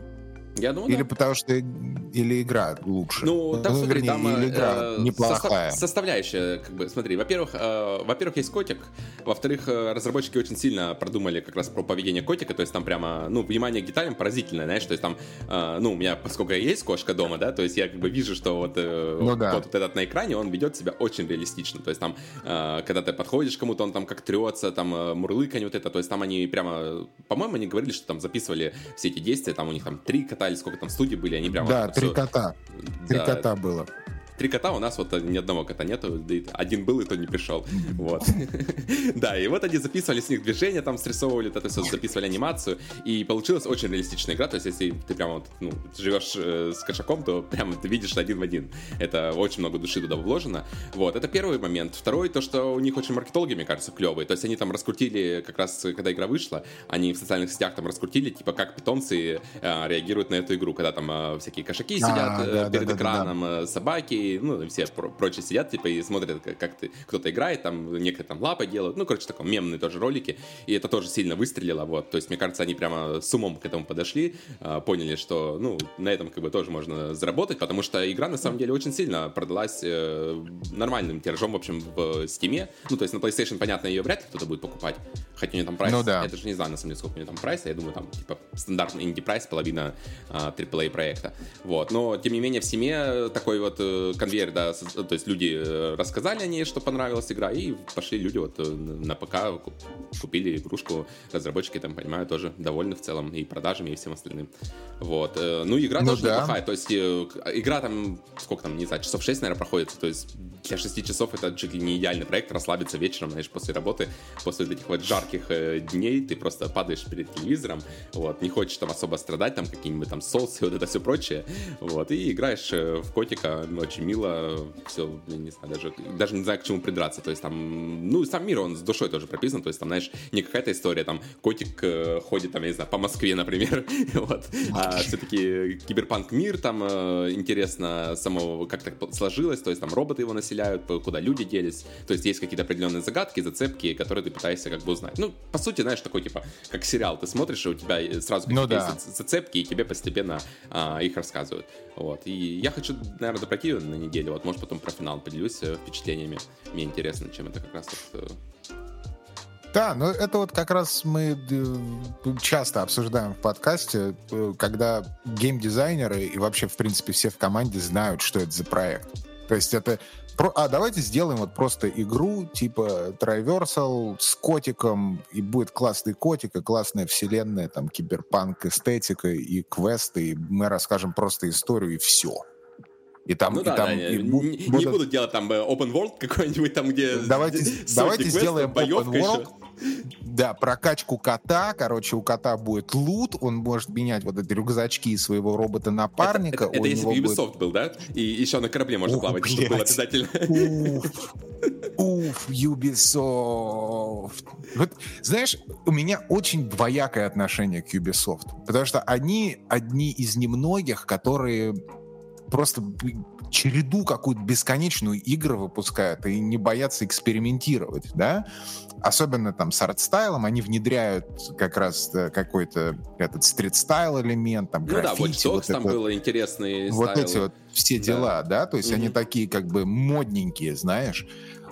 я думаю, Или да. потому что или игра лучше? Ну, там, ну, смотри, вернее, там или игра э, неплохая. Состав, составляющая, как бы, смотри, во-первых, э, во-первых, есть котик, во-вторых, э, разработчики очень сильно продумали как раз про поведение котика, то есть там прямо, ну, внимание к деталям поразительное, знаешь, то есть там, э, ну, у меня, поскольку есть кошка дома, да, то есть я как бы вижу, что вот, э, ну, да. вот, вот этот на экране, он ведет себя очень реалистично, то есть там, э, когда ты подходишь кому-то, он там как трется, там э, мурлыканье вот это, то есть там они прямо, по-моему, они говорили, что там записывали все эти действия, там у них там три кота или сколько там студий были, они прямо... Да, три все... кота. Три да. кота было три кота, у нас вот ни одного кота нету, один был, и то не пришел. [LAUGHS] Вот. Да, и вот они записывали с них движения, там срисовывали, это все, записывали анимацию, и получилась очень реалистичная игра, то есть если ты прямо вот, ну, живешь э, с кошаком, то прямо ты видишь один в один. Это очень много души туда вложено. Вот, это первый момент. Второй, то, что у них очень маркетологи, мне кажется, клевые. То есть они там раскрутили, как раз когда игра вышла, они в социальных сетях там раскрутили, типа, как питомцы э, реагируют на эту игру, когда там э, всякие кошаки а, сидят перед экраном, собаки, ну, все прочие сидят, типа, и смотрят, как, как ты, кто-то играет, там, некоторые там лапы делают, ну, короче, таком мемные тоже ролики, и это тоже сильно выстрелило, вот, то есть, мне кажется, они прямо с умом к этому подошли, а, поняли, что, ну, на этом, как бы, тоже можно заработать, потому что игра, на самом деле, очень сильно продалась э, нормальным тиражом, в общем, в Steam, ну, то есть, на PlayStation, понятно, ее вряд ли кто-то будет покупать, Хотя у него там прайс, Ну да. я даже не знаю, на самом деле, сколько у него там прайса, я думаю, там, типа, стандартный инди-прайс, половина а, AAA проекта. Вот, но, тем не менее, в Steam е такой вот э, конвейер, да, то есть люди э, рассказали о ней, что понравилась игра, и пошли люди вот э, на ПК, ку- купили игрушку, разработчики, там, понимаю, тоже довольны в целом и продажами, и всем остальным. Вот, э, ну, игра Ну тоже да. неплохая, то есть игра там, сколько там, не знаю, часов 6, наверное, проходит, то есть для 6 часов это чуть ли не идеальный проект, расслабиться вечером, знаешь, после работы, после этих вот жарких э, дней, ты просто падаешь перед телевизором, вот, не хочешь там особо страдать, там какие-нибудь там соусы, [LAUGHS] вот это все прочее, вот, и играешь э, в котика, очень мило, все, не знаю, даже, даже не знаю, к чему придраться, то есть там, ну, сам мир, он с душой тоже прописан, то есть там, знаешь, не какая-то история, там, котик э, ходит, там, я не знаю, по Москве, например, [LAUGHS] вот, а все-таки киберпанк мир, там, э, интересно само, как так сложилось, то есть там роботы его населяют, куда люди делись, то есть есть какие-то определенные загадки, зацепки, которые ты пытаешься как бы узнать. Ну, по сути, знаешь, такой, типа, как сериал, ты смотришь, и у тебя э, сразу Ну да. зацепки, и тебе постепенно а, их рассказывают. Вот. И я хочу, наверное, допройти её на неделю, вот, может, потом про финал поделюсь э, впечатлениями. Мне интересно, чем это как раз вот, э, Да, но это вот как раз мы часто обсуждаем в подкасте, когда геймдизайнеры и вообще, в принципе, все в команде знают, что это за проект. То есть это... про- А давайте сделаем вот просто игру типа Triversal с котиком, и будет классный котик, и классная вселенная, там, киберпанк, эстетика и квесты, и мы расскажем просто историю, и все. И там, Ну и да, там да, и не, бу- не- будут- буду делать там э, open world какой-нибудь, там, где Давайте, [LAUGHS] давайте квестов, сделаем open еще. Да, прокачку кота. Короче, у кота будет лут. Он может менять вот эти рюкзачки своего робота-напарника. Это, это у если бы него будет- Ubisoft был, да? И еще на корабле можно Ух, плавать, чтобы было обязательно. Уф, уф, Ubisoft. Вот, знаешь, у меня очень двоякое отношение к Ubisoft. Потому что они одни из немногих, которые просто череду какую-то бесконечную игр выпускают и не боятся экспериментировать, да? Особенно там с арт-стайлом, они внедряют как раз э, какой-то этот стрит-стайл элемент, там Ну да, граффити, Watch Dogs вот там это- было интересные вот стайлы. эти вот все Да. дела, да, то есть они Мгм. такие как бы модненькие, знаешь,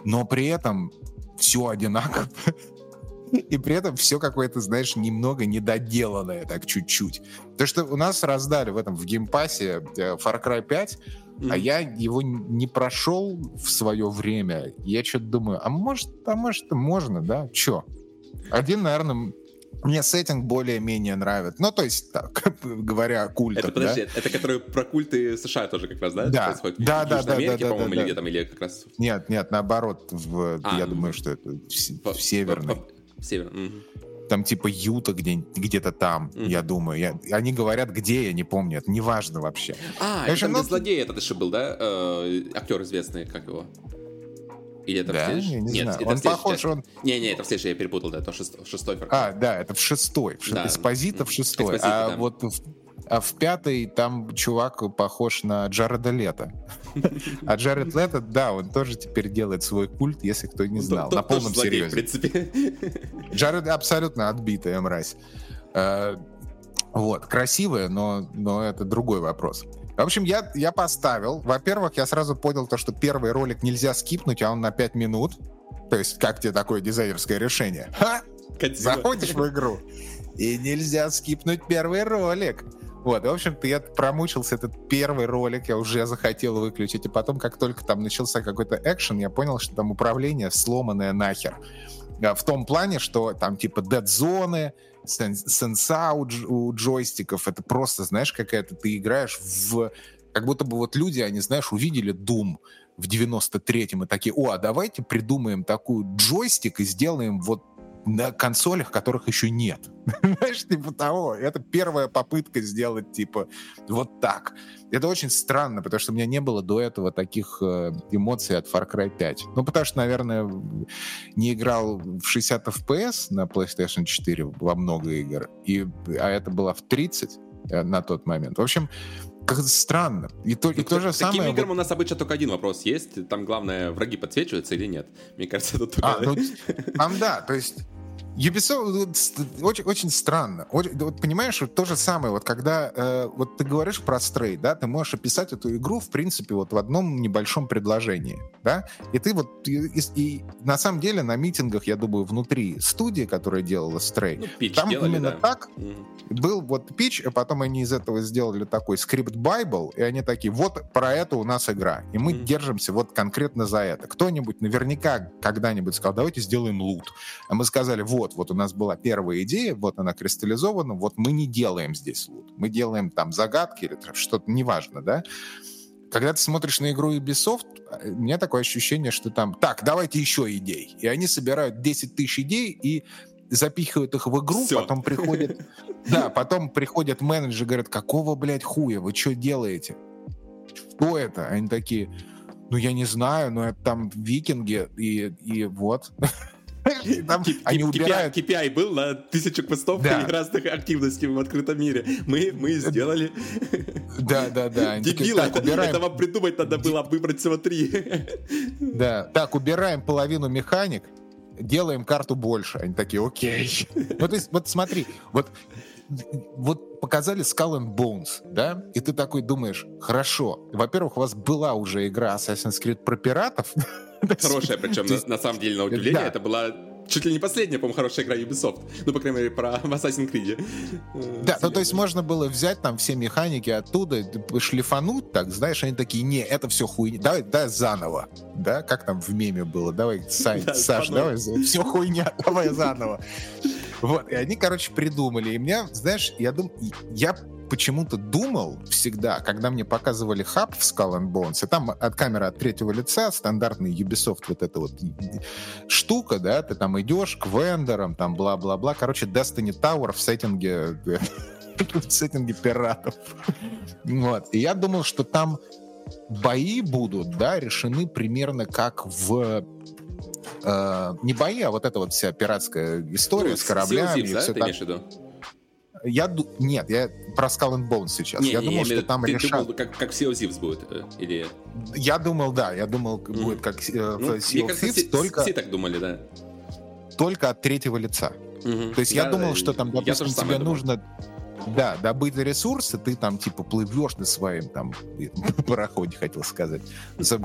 но при этом все одинаково. И при этом все какое-то, знаешь, немного недоделанное, так чуть-чуть. То, что у нас раздали в этом, в Game Pass е э, Far Cry 5, Мгм. а я его не прошел в свое время. Я что-то думаю, а может, а может, можно, да? Че? Один, наверное, мне сеттинг более-менее нравится. Ну, то есть, [LAUGHS] так, говоря о культах, Это, да? подожди, это который про культы США тоже как раз, да? Да. Да, в да, Южной да, Америке, да, да, по-моему, да, или да. где там, или как раз... Нет, нет, наоборот, в, А, я думаю, что это в, по- в северной. по- по- Север. мгм. Там типа Юта где, где-то там, Мгм. я думаю. Я, они говорят, где, я не помню, это неважно вообще. А, В это там, ну, злодей этот еще был, да? Э, актер известный, как его? Или это в да, следующей- я не Нет, знаю. это Он в похож, части. он... Не-не, это в следующей, я перепутал, да, это шестой, шестой Cry. А, да, это в шестой. В ш- Да. Эспозито в шестой. Эспозито, а да. вот в, а в пятой там чувак похож на Джареда Лето. А Джаред Лето, да, он тоже теперь делает свой культ, если кто не Ну, знал. На полном серьезе. в принципе. Джаред абсолютно отбитая мразь. Э, Вот, красивая, но, но это другой вопрос. В общем, я, я поставил. Во-первых, я сразу понял то, что первый ролик нельзя скипнуть, а он на 5 минут. То есть, как тебе такое дизайнерское решение? Ха! Заходишь в игру, и нельзя скипнуть первый ролик. Вот, в общем-то, я промучился этот первый ролик, я уже захотел выключить, и потом, как только там начался какой-то экшен, я понял, что там управление сломанное нахер. А, В том плане, что там типа дед-зоны, сен- сенса у, дж- у джойстиков, это просто, знаешь, какая-то ты играешь в... Как будто бы вот люди, они, знаешь, увидели Doom в 93-м и такие, о, а давайте придумаем такую джойстик и сделаем вот на консолях, которых еще нет. [LAUGHS] Знаешь, типа того. Это первая попытка сделать, типа, вот так. Это очень странно, потому что у меня не было до этого таких э, эмоций от Far Cry 5. Ну, потому что, наверное, не играл в 60 FPS на PlayStation 4 во много игр, и, а это было в 30 э, на тот момент. В общем, как странно. И то, и Ну, то же к таким самое... играм вот- у нас обычно только один вопрос есть. Там главное, враги подсвечиваются или нет. Мне кажется, только... А, ну, [LAUGHS] там да, то есть Ubisoft очень, очень странно. Очень, вот понимаешь, вот то же самое, вот когда э, вот ты говоришь про стрей, да, ты можешь описать эту игру, в принципе, вот в одном небольшом предложении, да, и ты вот, и, и, на самом деле на митингах, я думаю, внутри студии, которая делала стрей, ну, там делали, именно да. так mm. был вот пич, а потом они из этого сделали такой скрипт Bible, и они такие, вот про это у нас игра, и мы mm. держимся вот конкретно за это. Кто-нибудь наверняка когда-нибудь сказал, давайте сделаем лут. А мы сказали, вот, вот, вот у нас была первая идея, вот она кристаллизована, вот мы не делаем здесь лут, мы делаем там загадки или что-то, неважно, да. Когда ты смотришь на игру Ubisoft, у меня такое ощущение, что там, так, давайте еще идей. И они собирают 10 тысяч идей и запихивают их в игру, Все. потом приходит... [LAUGHS] Да, потом приходят менеджеры и говорят, какого, блядь, хуя, вы что делаете? Что это? Они такие, ну, я не знаю, но это там викинги, и, и вот. [LAUGHS] [LAUGHS] Там они убирают... KPI был на тысячу да. и [LAUGHS] разных активностей в открытом мире. Мы, мы сделали. Да, да, да. Дебилы, убираем... это вам придумать надо было, выбрать всего три. Да, так, убираем половину механик, делаем карту больше. Они такие, окей. [LAUGHS] Ну, то есть, вот смотри, вот вот показали Skull and Bones, да, и ты такой думаешь, хорошо, во-первых, у вас была уже игра Assassin's Creed про пиратов, [LAUGHS] Хорошая, причем, на, самом деле, на удивление, это была чуть ли не последняя, по-моему, хорошая игра Ubisoft. Ну, по крайней мере, про [LAUGHS] Assassin's Creed. Да, ну то есть можно было взять там все механики оттуда, шлифануть так, знаешь, они такие, не, это все хуйня, давай, давай заново. Да, как там в меме было, давай, [LAUGHS] Сань, да, Саш, давай, все хуйня, давай заново. Вот, и они, короче, придумали. И меня, знаешь, я думаю, я почему-то думал всегда, когда мне показывали хаб в Skull and Bones, и там от камеры от третьего лица, стандартный Ubisoft вот эта вот штука, да, ты там идешь к вендорам, там бла-бла-бла. Короче, Destiny Tower в сеттинге [LAUGHS] в сеттинге пиратов. Вот. И я думал, что там бои будут, да, решены примерно как в э, не бои, а вот эта вот вся пиратская история ну, с кораблями. И да, все ты так. имеешь в виду? Я нет, я про Skull and Bones сейчас. Не, я не, думал, я что там ты, решат... Ты думал, как, как в Sea of Thieves будет? Э, или... Я думал, да, я думал, mm. будет как э, ну, в Sea of Thieves, все, только... Все так думали, да. Только от третьего лица. Mm-hmm. То есть да, я думал, что там, допустим, тебе нужно... Думал да, добыть ресурсы, ты там типа плывешь на своем там [LAUGHS] пароходе, хотел сказать.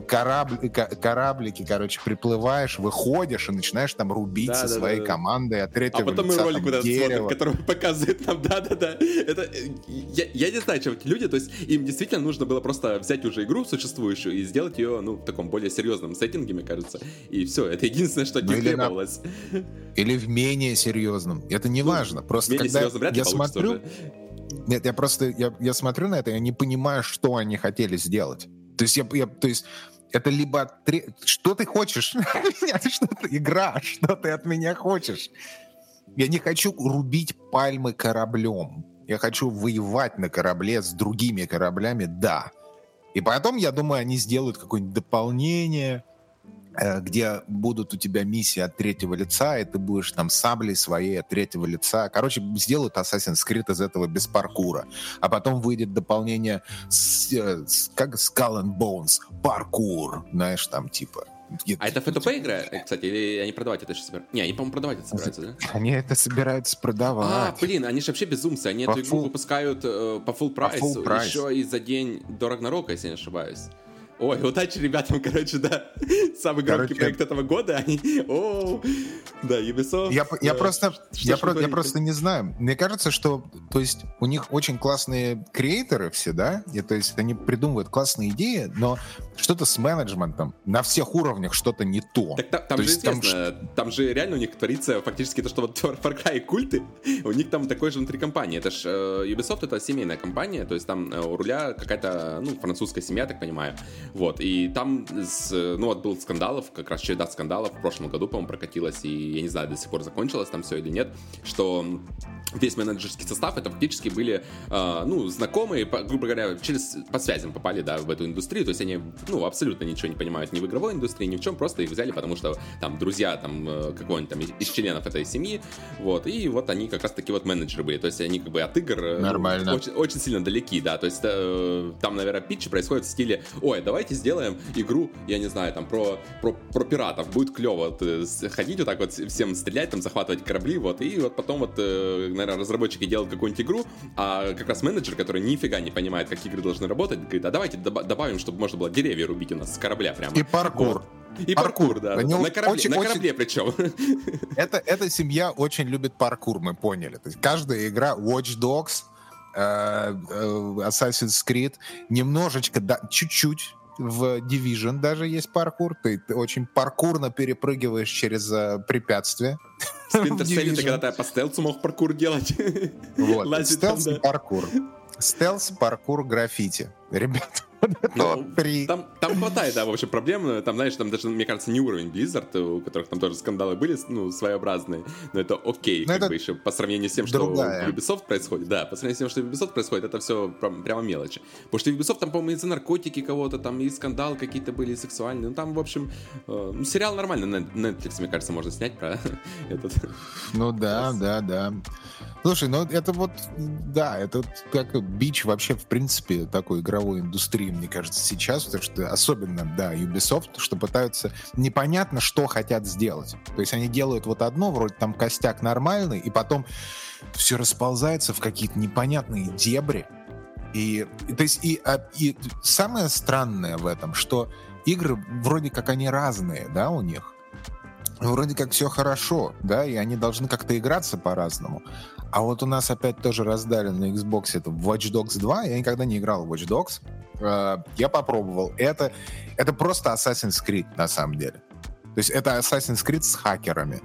Корабли, кораблики, короче, приплываешь, выходишь и начинаешь там рубить да, со да, своей да, командой от третьего А потом лица, мы ролик вот этот смотрим, который [LAUGHS] показывает нам, да-да-да. Это, я, я не знаю, чем эти люди, то есть им действительно нужно было просто взять уже игру существующую и сделать ее, ну, в таком более серьезном сеттинге, мне кажется. И все, это единственное, что ну, или требовалось. На... Или в менее серьезном. Это не ну, важно. Просто когда я смотрю... Уже. Нет, я просто, я, я смотрю на это, я не понимаю, что они хотели сделать. То есть, я, я, то есть это либо... Что ты хочешь? [LAUGHS] что ты игра? Что ты от меня хочешь? Я не хочу рубить пальмы кораблем. Я хочу воевать на корабле с другими кораблями, да. И потом, я думаю, они сделают какое-нибудь дополнение, где будут у тебя миссии от третьего лица, и ты будешь там саблей своей от третьего лица. Короче, сделают Assassin's Creed из этого без паркура. А потом выйдет дополнение с, э, с, как Skull and Bones, паркур, знаешь, там типа. А это FTP игра, э, кстати, или они продавать это еще собираются? Не, они, по-моему, продавать это собираются, да? [LAUGHS] Они это собираются продавать. А, блин, они же вообще безумцы. Они по эту игру выпускают э, по full full price. еще и за день до Рагнарока, если я не ошибаюсь. Ой, удачи ребятам, [LAUGHS] короче, да. Самый громкий короче, проект этого года. Они, о, да, Ubisoft. Я, я, просто, я, про, я просто не знаю. Мне кажется, что, то есть, у них очень классные креаторы все, да, и то есть они придумывают классные идеи, но что-то с менеджментом на всех уровнях что-то не то. Так, там, там то же есть, известно, там... там же реально у них творится фактически то, что вот Far Cry и культы, [LAUGHS] у них там такой же внутри компании. Это ж э, Ubisoft это семейная компания, то есть там э, у руля какая-то, ну, французская семья, так понимаю. Вот, и там, с, ну, вот был скандалов, как раз череда скандалов в прошлом году, по-моему, прокатилась, и я не знаю, до сих пор закончилось там все или нет, что весь менеджерский состав это фактически были, э, ну, знакомые, по, грубо говоря, через, по связям попали, да, в эту индустрию, то есть они, ну, абсолютно ничего не понимают ни в игровой индустрии, ни в чем, просто их взяли, потому что там друзья там э, какого-нибудь там из членов этой семьи, вот, и вот они как раз таки вот менеджеры были, то есть они как бы от игр э, Нормально. Очень, очень сильно далеки, да, то есть э, там, наверное, питч происходит в стиле, ой, давай давайте сделаем игру, я не знаю, там, про, про, про пиратов, будет клево вот, э, ходить вот так вот, всем стрелять, там, захватывать корабли, вот, и вот потом вот, э, наверное, разработчики делают какую-нибудь игру, а как раз менеджер, который нифига не понимает, как игры должны работать, говорит, а давайте добавим, чтобы можно было деревья рубить у нас с корабля прямо. И паркур. Вот. И паркур, паркур да. Они на корабле, очень, на корабле очень... причем. [LAUGHS] Это, эта семья очень любит паркур, мы поняли. То есть каждая игра Watch Dogs, э, Assassin's Creed, немножечко, да, чуть-чуть в Division даже есть паркур. Ты, ты очень паркурно перепрыгиваешь через э, препятствия. Спинтер Cell, когда ты по стелсу мог паркур делать. Вот, стелс и паркур. Стелс, паркур, граффити. Ребята, ну, три. Там, там хватает, да, в общем, проблем. Там, знаешь, там даже, мне кажется, не уровень Blizzard, у которых там тоже скандалы были, ну, своеобразные. Но это окей, но как это бы еще по сравнению с тем, что в Ubisoft происходит. Да, по сравнению с тем, что в Ubisoft происходит, это все прямо мелочи. Потому что в Ubisoft там, по-моему, и за наркотики кого-то, там и скандалы какие-то были сексуальные. Ну, там, в общем, э, ну, сериал нормально на Netflix, мне кажется, можно снять про [LAUGHS] этот. Ну да, да, да. Слушай, ну это вот, да, это как бич вообще, в принципе, такой игровой индустрии, мне кажется, сейчас, потому что особенно, да, Ubisoft, что пытаются непонятно, что хотят сделать. То есть они делают вот одно, вроде там костяк нормальный, и потом все расползается в какие-то непонятные дебри. И, то есть, и, а, и самое странное в этом, что игры вроде как они разные, да, у них. Вроде как все хорошо, да, и они должны как-то играться по-разному. А вот у нас опять тоже раздали на Xbox это Watch Dogs 2. Я никогда не играл в Watch Dogs. Э, я попробовал. Это, это просто Assassin's Creed на самом деле. То есть это Assassin's Creed с хакерами.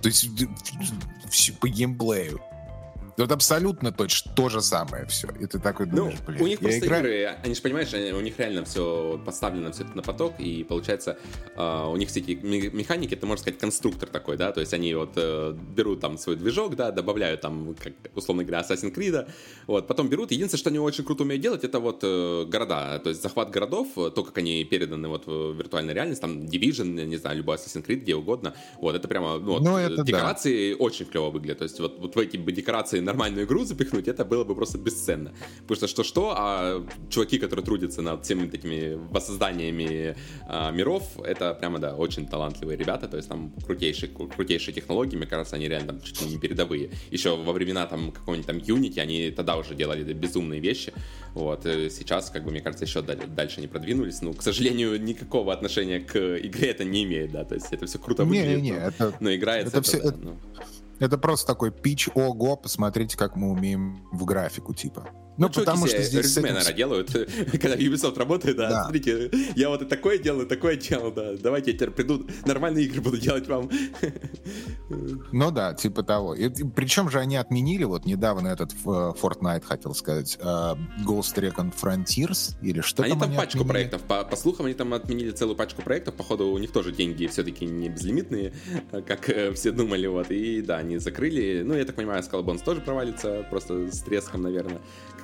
То есть по геймплею. Вот абсолютно точно то же самое все. И ты такой ну, думаешь, ну, блин, у них просто играю... игры, они же понимаешь, они, у них реально все поставлено все это на поток, и получается uh, у них все эти механики, это можно сказать конструктор такой, да, то есть они вот uh, берут там свой движок, да, добавляют там, как условно говоря, Assassin's Creed, вот, потом берут, единственное, что они очень круто умеют делать, это вот uh, города, то есть захват городов, то, как они переданы вот в виртуальной реальности, там Division, не знаю, любой Assassin's Creed, где угодно, вот, это прямо, ну, вот, ну, это декорации да. очень клево выглядят, то есть вот, вот в эти бы декорации нормальную игру запихнуть, это было бы просто бесценно. Потому что что-что, а чуваки, которые трудятся над всеми этими воссозданиями а, миров, это прямо, да, очень талантливые ребята, то есть там крутейшие, крутейшие технологии, мне кажется, они реально там чуть ли не передовые. Еще во времена там какого-нибудь там Unity они тогда уже делали безумные вещи, вот, э, сейчас, как бы, мне кажется, еще дальше не продвинулись, ну, к сожалению, никакого отношения к игре это не имеет, да, то есть это все круто выглядит, не, не, но, это, но играется это, это, все, да, ну. Это просто такой пич, ого, посмотрите, как мы умеем в графику, типа. Ну, ну потому что здесь... Резюме, этим... наверное, делают, [LAUGHS] когда Ubisoft работает, да, да. Смотрите, я вот и такое делаю, такое делаю, да. Давайте я теперь приду, нормальные игры буду делать вам. [LAUGHS] Ну да, типа того. И, причем же они отменили вот недавно этот uh, Fortnite, хотел сказать, uh, Ghost Recon Frontiers или что они там они пачку отменили? проектов. По, по слухам, они там отменили целую пачку проектов. Походу, у них тоже деньги все-таки не безлимитные, как э, все думали, вот. И да, они закрыли. Ну, я так понимаю, Skull Bones тоже провалится, просто с треском, наверное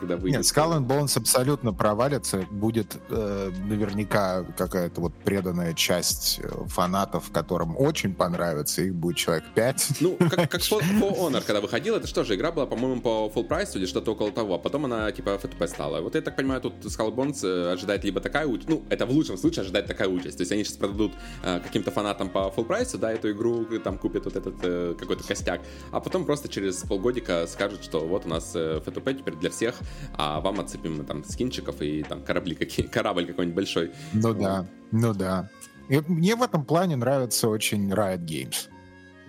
когда выйдет. Нет, Skull and Bones абсолютно провалится. Будет э, наверняка какая-то вот преданная часть э, фанатов, которым очень понравится. Их будет человек 5. Ну, как, как [LAUGHS] For, For Honor, когда выходила, это что же, игра была, по-моему, по full прайс или что-то около того. А потом она, типа, FTP стала. Вот я так понимаю, тут Skull Bones э, ожидает либо такая участь, ну, это в лучшем случае ожидает такая участь. То есть они сейчас продадут э, каким-то фанатам по full прайсу, да, эту игру, там купят вот этот э, какой-то костяк, а потом просто через полгодика скажут, что вот у нас э, FTP теперь для всех, а вам отсыпем там скинчиков и там корабли какие [LAUGHS] корабль какой-нибудь большой. Ну да, ну да. И мне в этом плане нравится очень Riot Games.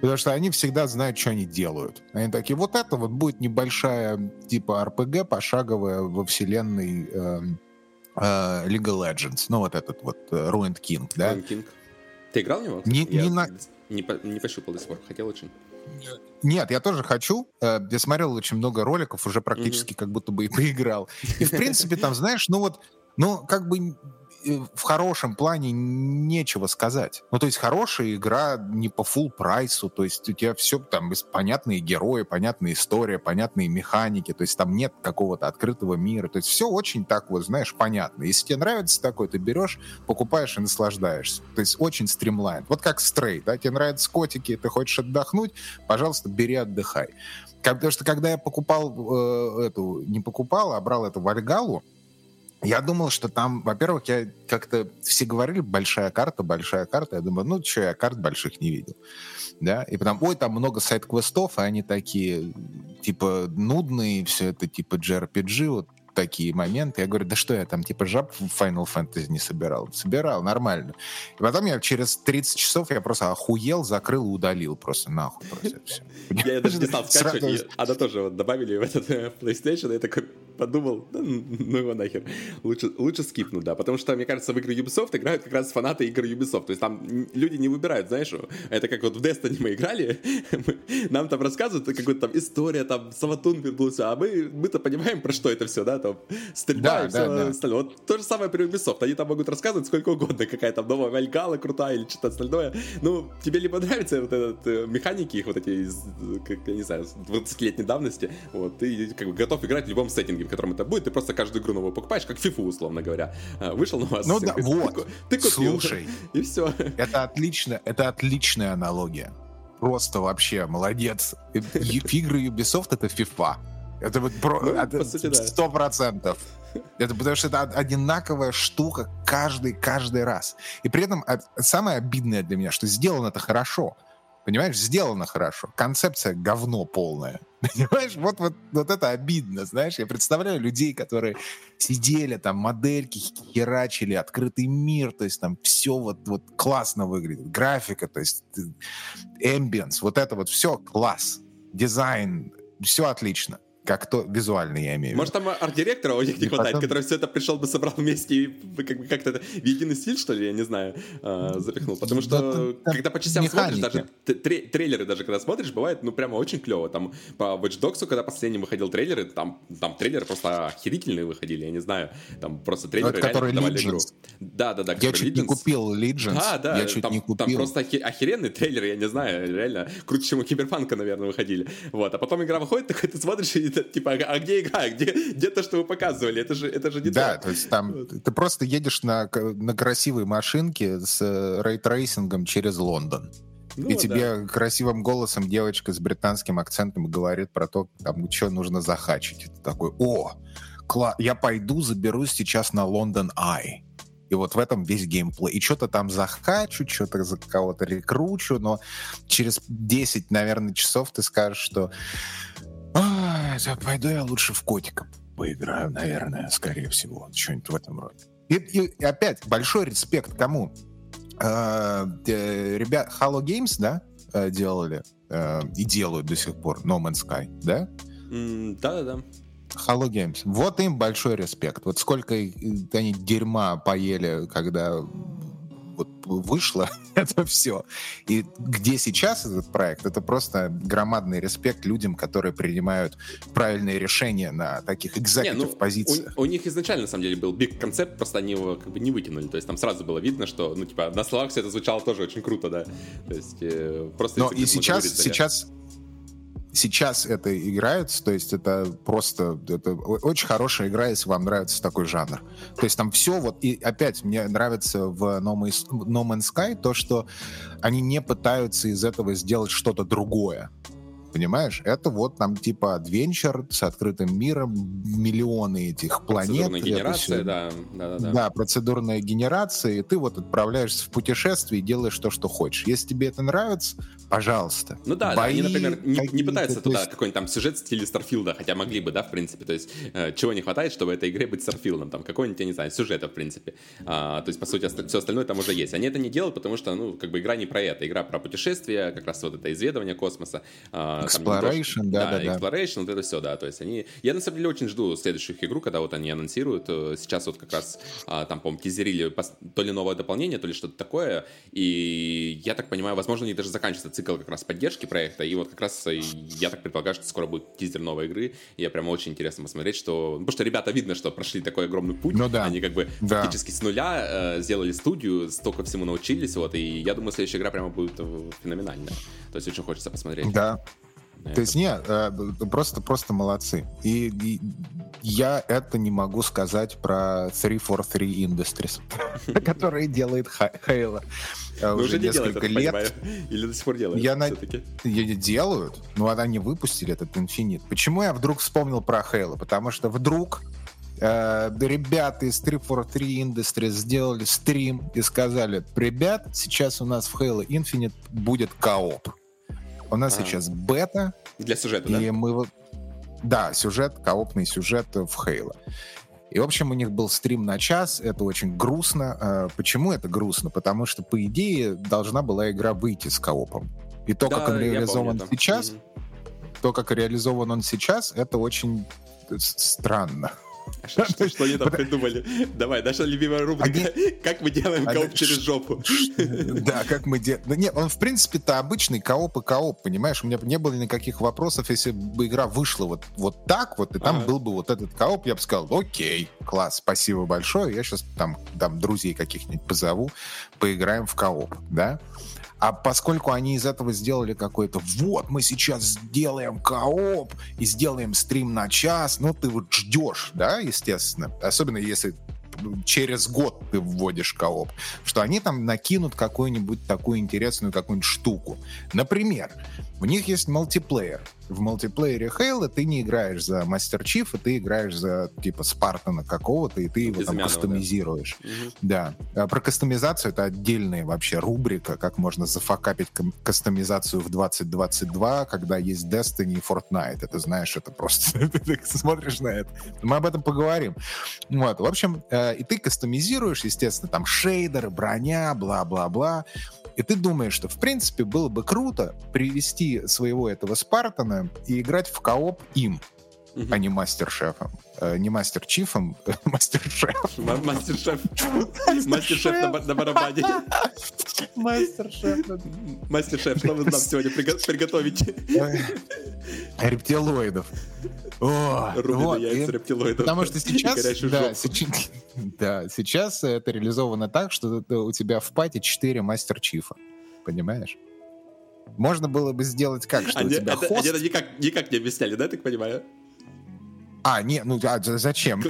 Потому что они всегда знают, что они делают. Они такие, вот это вот будет небольшая типа RPG, пошаговая во вселенной э, э, League of Legends. Ну, вот этот вот э, Ruined King, да? Ruined King. Ты играл в него? Не, Я не, на... не, по, не пощупал до сих пор. Хотел очень. Нет, я тоже хочу. Э, я смотрел очень много роликов, уже практически mm-hmm. как будто бы и [LAUGHS] поиграл. И, в принципе, там, знаешь, ну вот, ну, как бы в хорошем плане нечего сказать. Ну, то есть хорошая игра не по full прайсу, то есть у тебя все там понятные герои, понятная история, понятные механики, то есть там нет какого-то открытого мира, то есть все очень так вот, знаешь, понятно. Если тебе нравится такое, ты берешь, покупаешь и наслаждаешься. То есть очень стримлайн. Вот как стрей, да, тебе нравятся котики, ты хочешь отдохнуть, пожалуйста, бери, отдыхай. Потому что когда я покупал э, эту, не покупал, а брал эту Вальгалу, Я думал, что там, во-первых, я как-то все говорили, большая карта, большая карта. Я думаю, ну, что, я карт больших не видел. Да, и потом, ой, там много сайт-квестов, и они такие, типа, нудные, все это, типа, JRPG, вот такие моменты. Я говорю, да что я там, типа, жаб в Final Fantasy не собирал? Собирал, нормально. И потом я через 30 часов я просто охуел, закрыл и удалил просто нахуй. Просто все. Я даже не стал скачивать, она тоже добавили в этот э, PlayStation, я такой подумал, да, ну его нахер, лучше, лучше скипну, да, потому что, мне кажется, в игры Ubisoft играют как раз фанаты игр Ubisoft, то есть там люди не выбирают, знаешь, это как вот в Destiny мы играли, [LAUGHS] нам там рассказывают, какая-то там история, там, Саватун вернулся, а мы, мы-то понимаем, про что это все, да, там, стрельба да, и все да, да. остальное. Вот то же самое при Ubisoft. Они там могут рассказывать сколько угодно, какая там новая Вальгала крутая или что-то остальное. Ну, тебе либо нравятся вот этот, э, механики их вот эти как, я не знаю, 20-летней давности, вот, ты как бы готов играть в любом сеттинге, котором это будет, ты просто каждую игру новую покупаешь, как FIFA, условно говоря. А, вышел на вас. Ну да, вот. Ты, купил. Слушай. И все. Это отлично, это отличная аналогия. Просто вообще молодец. Игры Ubisoft это FIFA. Это вот про... сто процентов. Это потому что это одинаковая штука каждый, каждый раз. И при этом самое обидное для меня, что сделано это хорошо. Понимаешь, сделано хорошо. Концепция говно полная. [LAUGHS] Понимаешь, вот, вот, вот это обидно, знаешь. Я представляю людей, которые сидели, там, модельки херачили, открытый мир, то есть там все вот, вот классно выглядит. Графика, то есть эмбиенс, вот это вот все класс. Дизайн, все отлично как то визуально я имею в виду. Может, там арт-директора у них не хватает, потом... который все это пришел бы, собрал вместе и как бы как-то это в единый стиль, что ли, я не знаю, э, запихнул. Потому что, да, когда по частям механики. смотришь, даже тре- трейлеры даже когда смотришь, бывает, ну, прямо очень клево. Там по Watch Dogs, когда последний выходил трейлеры, там, там трейлеры просто охерительные выходили, я не знаю. Там просто трейлеры ну, реально давали игру. Да, да, да. Я чуть Legion. не купил Legion. Да, да. Я чуть там, не купил. Там просто охеренные трейлеры, я не знаю, реально круче, чем у Киберпанка, наверное, выходили. Вот. А потом игра выходит, [LAUGHS] такой ты смотришь, и [LAUGHS] типа, а где игра, где, где то, что вы показывали, это же, это же не Да, то. есть там вот. ты просто едешь на, на красивой машинке с э, ray tracing ом через Лондон. Ну, и тебе да. красивым голосом девочка с британским акцентом говорит про то, там, что нужно захачить. Это такой, о, кла- я пойду заберусь сейчас на Лондон Ай. И вот в этом весь геймплей. И что-то там захачу, что-то за кого-то рекручу, но через 10, наверное, часов ты скажешь, что а, пойду я лучше в котика поиграю, наверное, скорее всего. Что-нибудь в этом роде. И, и опять большой респект кому? Э, э, ребят, Halo Games, да, э, делали э, и делают до сих пор No Man's Sky, да? Да-да-да. Halo Games. Вот им большой респект. Вот сколько они дерьма поели, когда вышло [LAUGHS] это все. И где сейчас этот проект, это просто громадный респект людям, которые принимают правильные решения на таких экзекутив ну, позициях. У, у них изначально, на самом деле, был биг концепт, просто они его как бы не вытянули. То есть там сразу было видно, что, ну, типа, на словах все это звучало тоже очень круто, да. То есть э, просто... Но и сейчас, сейчас, сейчас это играется, то есть это просто это очень хорошая игра, если вам нравится такой жанр. То есть там все вот, и опять мне нравится в No Man's Sky то, что они не пытаются из этого сделать что-то другое. Понимаешь? Это вот там типа адвенчер с открытым миром, миллионы этих планет. Процедурная генерация, да, да, да, да. Да, процедурная генерация, и ты вот отправляешься в путешествие и делаешь то, что хочешь. Если тебе это нравится, пожалуйста. Ну да, Бои, да они, например, не, не пытаются туда есть... какой-нибудь там сюжет в стиле Старфилда, хотя могли бы, да, в принципе. То есть э, чего не хватает, чтобы этой игре быть Старфилдом, там какой-нибудь, я не знаю, сюжета, в принципе. А, то есть, по сути, все остальное там уже есть. Они это не делают, потому что, ну, как бы игра не про это. Игра про путешествие, как раз вот это исследование космоса. А, exploration, да, да, да. Exploration, вот это все, да. То есть они... Я, на самом деле, очень жду следующих игру, когда вот они анонсируют. Э, сейчас вот как раз а, там, по-моему, тизерили то ли новое дополнение, то ли что-то такое. И я так понимаю, возможно, у них даже заканчивается цикл как раз поддержки проекта. И вот как раз я так предполагаю, что скоро будет тизер новой игры. И я прямо очень интересно посмотреть, что... Потому что ребята видно, что прошли такой огромный путь. Ну да. Они как бы да. фактически с нуля э, сделали студию, столько всему научились. Вот, и я думаю, следующая игра прямо будет э, феноменальная. То есть очень хочется посмотреть. Да. То есть нет, э, просто просто молодцы. И, и я это не могу сказать про 343 Industries, [LAUGHS] которые делает Halo. Э, уже несколько лет. Или до сих пор делают? Я на... Делают, но они выпустили этот Infinite. Почему я вдруг вспомнил про Halo? Потому что вдруг э, ребята из 343 Industries сделали стрим и сказали, ребят, сейчас у нас в Halo Infinite будет кооп. У нас а. сейчас бета. Для сюжета, и да? мы Да, сюжет, коопный сюжет в Halo. И, в общем, у них был стрим на час, это очень грустно. А, почему это грустно? Потому что, по идее, должна была игра выйти с коопом. И то, да, как он реализован помню, сейчас, mm то, как реализован он сейчас, это очень странно. [LAUGHS] Что, что, что они там придумали? Давай, наша любимая рубрика. Они... [LAUGHS] Как мы делаем кооп через жопу? [LAUGHS] Да, как мы делаем. Ну, нет, он в принципе-то обычный кооп и кооп, понимаешь? У меня не было никаких вопросов, если бы игра вышла вот, вот так, вот, и там ага. был бы вот этот кооп, я бы сказал, окей, класс, спасибо большое, я сейчас там, там друзей каких-нибудь позову, поиграем в кооп, да? А поскольку они из этого сделали какой-то, вот, мы сейчас сделаем кооп и сделаем стрим на час, ну, ты вот ждешь, да, естественно. Особенно если через год ты вводишь кооп, что они там накинут какую-нибудь такую интересную какую-нибудь штуку. Например, у них есть мультиплеер. В мультиплеере Хейла ты не играешь за Мастер Чифа, ты играешь за типа Спартана какого-то, и ты его там кастомизируешь. Да. да. А про кастомизацию это отдельная вообще рубрика, как можно зафакапить кастомизацию в 2022, когда есть Destiny и Fortnite. Это знаешь, это просто [LAUGHS] ты смотришь на это. Мы об этом поговорим. Вот. В общем, э, и ты кастомизируешь, естественно, там шейдеры, броня, бла-бла-бла. И ты думаешь, что, в принципе, было бы круто привести своего этого Спартана и играть в кооп им, угу. а не мастер-шефом. Э, не мастер-чифом, [LAUGHS] мастер-шеф. Мастер-шеф. [LAUGHS] Мастер-шеф на барабане. [LAUGHS] Мастер-шеф. Мастер-шеф, что вы нам сегодня приготовить? Рептилоидов. О, вот, яйца рептилоидов. Потому что сейчас, да, сейчас, [LAUGHS] да, сейчас это реализовано так, что у тебя в пати 4 мастер-чифа. Понимаешь? Можно было бы сделать как, что они, у тебя это, хост... Они это никак, никак не объясняли, да, я так понимаю? А, не, ну а зачем?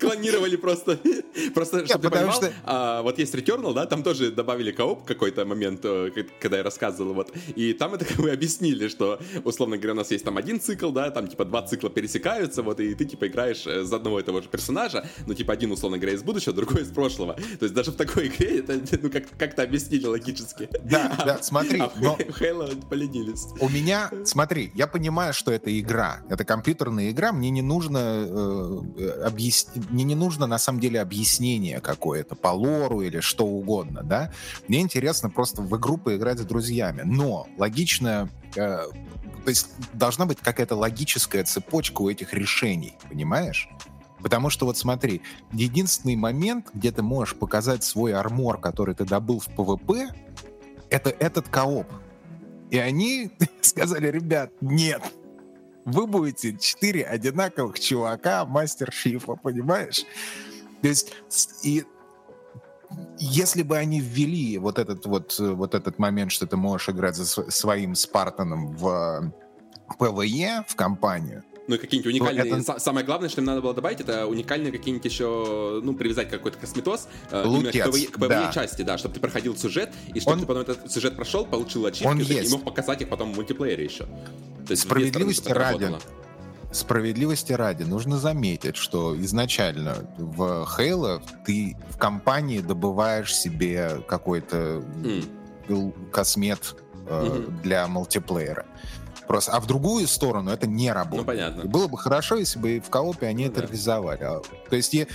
Клонировали просто. [LAUGHS] Просто, чтобы ты понимал, что... а, вот есть Returnal, да, там тоже добавили кооп какой-то момент, э, когда я рассказывал, вот. И там это [LAUGHS] как бы объяснили, что, условно говоря, у нас есть там один цикл, да, там типа два цикла пересекаются, вот, и ты типа играешь э, за одного этого же персонажа, ну типа один, условно говоря, из будущего, [LAUGHS] другой из прошлого. То есть даже в такой игре это, ну, как- как-то объяснили логически. Да, а, да, смотри. А но... Halo поленились. У меня, смотри, я понимаю, что это игра, это компьютерная игра, мне не нужно э, объяснить, мне не нужно на самом деле объяснение какое-то по лору или что угодно, да. Мне интересно просто в игру поиграть с друзьями. Но логично, э, то есть должна быть какая-то логическая цепочка у этих решений, понимаешь? Потому что вот смотри, единственный момент, где ты можешь показать свой armor, который ты добыл в PvP, это этот кооп. И они [LAUGHS] сказали, ребят, нет, вы будете четыре одинаковых чувака Master Chief а, понимаешь? То есть, и если бы они ввели вот этот вот, вот этот момент, что ты можешь играть за своим Спартаном в PvE, в компанию, ну и какие-нибудь уникальные... Это... Самое главное, что им надо было добавить, это уникальные какие-нибудь еще, ну, привязать какой-то косметоз э, именно к PvE да. части, да, чтобы ты проходил сюжет, и чтобы Он... ты потом этот сюжет прошел, получил ачивки, и мог показать их потом в мультиплеере еще. То есть Справедливости ради, справедливости ради нужно заметить, что изначально в Halo ты в компании добываешь себе какой-то mm. космет э, mm-hmm. для мультиплеера. Просто, а в другую сторону это не работает. Ну, понятно. И было бы хорошо, если бы в коопе они ну, это да. реализовали. А, то есть, я,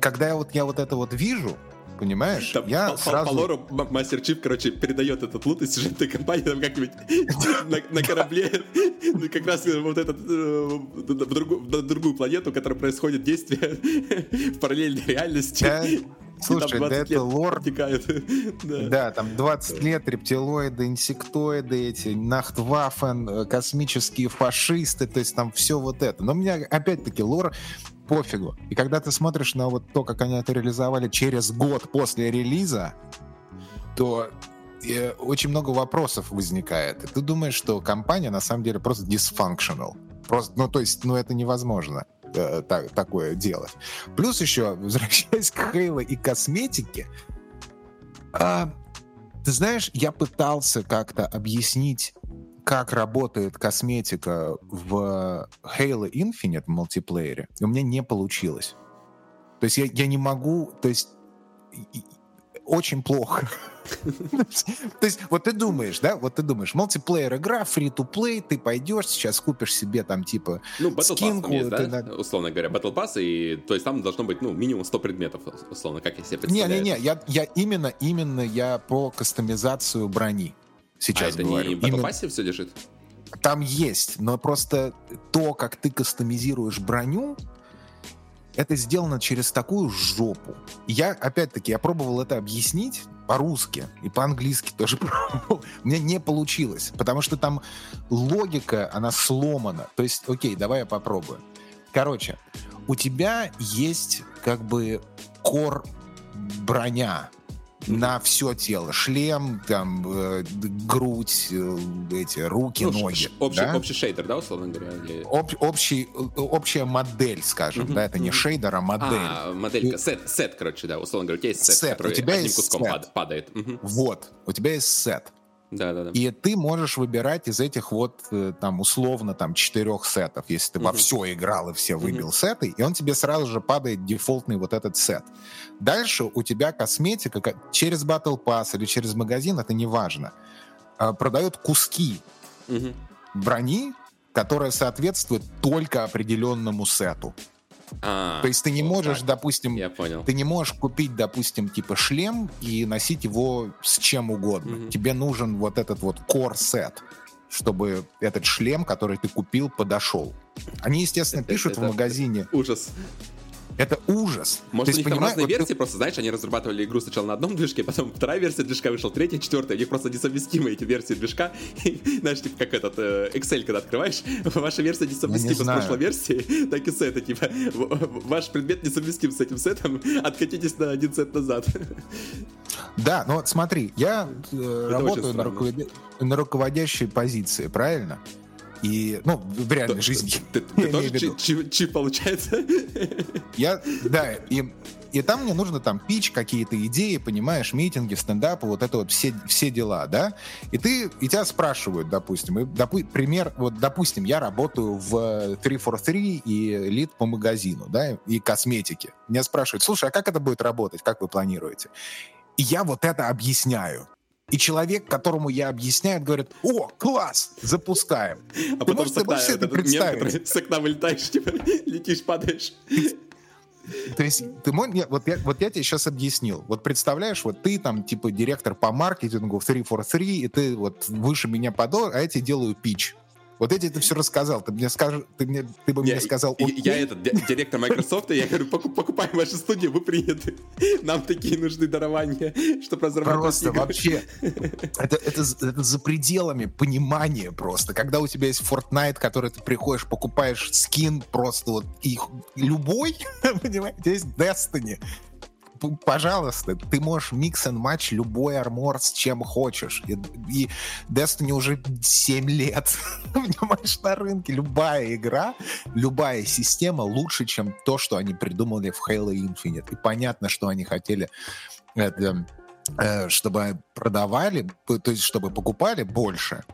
когда я вот, я вот это вот вижу, Понимаешь? Там я по, сразу... По, лору Мастер Чип, короче, передает этот лут из сюжетной компании там как-нибудь [LAUGHS] на, на корабле, [LAUGHS] ну, как раз вот этот э, в другую планету, которая происходит действие [LAUGHS] в параллельной реальности. Слушай, да это лор... [LAUGHS] да. да, там 20 лет рептилоиды, инсектоиды эти, нахтваффен, э, космические фашисты, то есть там все вот это. Но у меня, опять-таки, лор пофигу. И когда ты смотришь на вот то, как они это реализовали через год после релиза, то э, очень много вопросов возникает. И ты думаешь, что компания на самом деле просто dysfunctional. Просто, ну, то есть, ну, это невозможно э, так, такое делать. Плюс еще, возвращаясь [LAUGHS] к Хейла и косметике, э, ты знаешь, я пытался как-то объяснить как работает косметика в Halo Infinite мультиплеере, и у меня не получилось. То есть я, я не могу, то есть очень плохо. [LAUGHS] [LAUGHS] То есть, вот ты думаешь, да, вот ты думаешь, мультиплеер игра, free-to-play, ты пойдешь, сейчас купишь себе там типа Ну, Battle есть, да? Условно говоря, Battle Pass, и то есть там должно быть, ну, минимум 100 предметов, условно, как я себе представляю. Не-не-не, я, я именно, именно я про кастомизацию брони сейчас а это говорю. не в Battle Pass все лежит? Там есть, но просто то, как ты кастомизируешь броню, это сделано через такую жопу. Я, опять-таки, я пробовал это объяснить по-русски и по-английски тоже [LAUGHS] пробовал. Меня не получилось, потому что там логика, она сломана. То есть, окей, давай я попробую. Короче, у тебя есть как бы кор броня, на все тело. Шлем, там, э, грудь, э, эти, руки, ну, ноги. Общий, да? общий шейдер, да, условно говоря? Или... Об, общий, общая модель, скажем, mm-hmm. да, это не шейдер, а модель. А, моделька, И... сет, сет, короче, да, условно говоря, у тебя есть сет, сет. который у тебя одним есть куском сет. падает. Mm-hmm. Вот, у тебя есть сет. Да, да, да. И ты можешь выбирать из этих вот э, там условно там четырех сетов, если ты угу. во все играл и все выбил угу. сеты, и он тебе сразу же падает дефолтный вот этот сет. Дальше у тебя косметика через Battle Pass или через магазин, это не важно, а, продают куски угу. брони, которая соответствует только определенному сету. А, То есть ты не вот можешь, так. допустим, Я понял. ты не можешь купить, допустим, типа шлем и носить его с чем угодно. Угу. Тебе нужен вот этот вот core-сет, чтобы этот шлем, который ты купил, подошел. Они, естественно, пишут это, в магазине. Ужас. Это ужас. Может, у них там разные вот версии, ты... просто, знаешь, они разрабатывали игру сначала на одном движке, потом вторая версия движка вышла, третья, четвертая, у них просто несовместимы эти версии движка. [LAUGHS] Знаешь, типа как этот э, Excel, когда открываешь, [LAUGHS] ваша версия несовместима не с прошлой версией, [LAUGHS] так и сеты, типа, ваш предмет несовместим с этим сетом, откатитесь на один сет назад. Да, но вот смотри, я э, работаю на, руковод... на руководящей позиции, правильно? И, ну, в реальной жизни. Ты, [LAUGHS] ты тоже чип, получается? [LAUGHS] Я, да, и, и там мне нужно там пич, какие-то идеи, понимаешь, митинги, стендапы, вот это вот все, все дела, да? И ты, и тебя спрашивают, допустим, и, допу, пример, вот, допустим, я работаю в 343 и лид по магазину, да, и косметике. Меня спрашивают, слушай, а как это будет работать, как вы планируете? И я вот это объясняю. И человек, которому я объясняю, говорит, о, класс, запускаем. А Ты потом можешь, с окна, можешь это представить? С окна вылетаешь, типа, [LAUGHS] летишь, падаешь. То есть ты мой, вот, я, вот я тебе сейчас объяснил. Вот представляешь, вот ты там типа директор по маркетингу в 343, и ты вот выше меня подол, а я тебе делаю пич. Вот эти ты все рассказал. Ты мне скажешь, ты мне, ты бы я, мне сказал. Окей. Я этот директор Microsoft, я говорю, покупаем вашу студию, вы приняты. Нам такие нужны дарования, чтобы разрабатывать. Просто вообще, это, это, это за пределами понимания просто. Когда у тебя есть Fortnite, который ты приходишь, покупаешь скин просто вот их любой, [LAUGHS] понимаете, есть Destiny пожалуйста, ты можешь микс и матч любой армор с чем хочешь. И, и Destiny уже 7 лет, [LAUGHS] понимаешь, на рынке. Любая игра, любая система лучше, чем то, что они придумали в Halo Infinite. И понятно, что они хотели это, э, чтобы продавали, то есть чтобы покупали больше.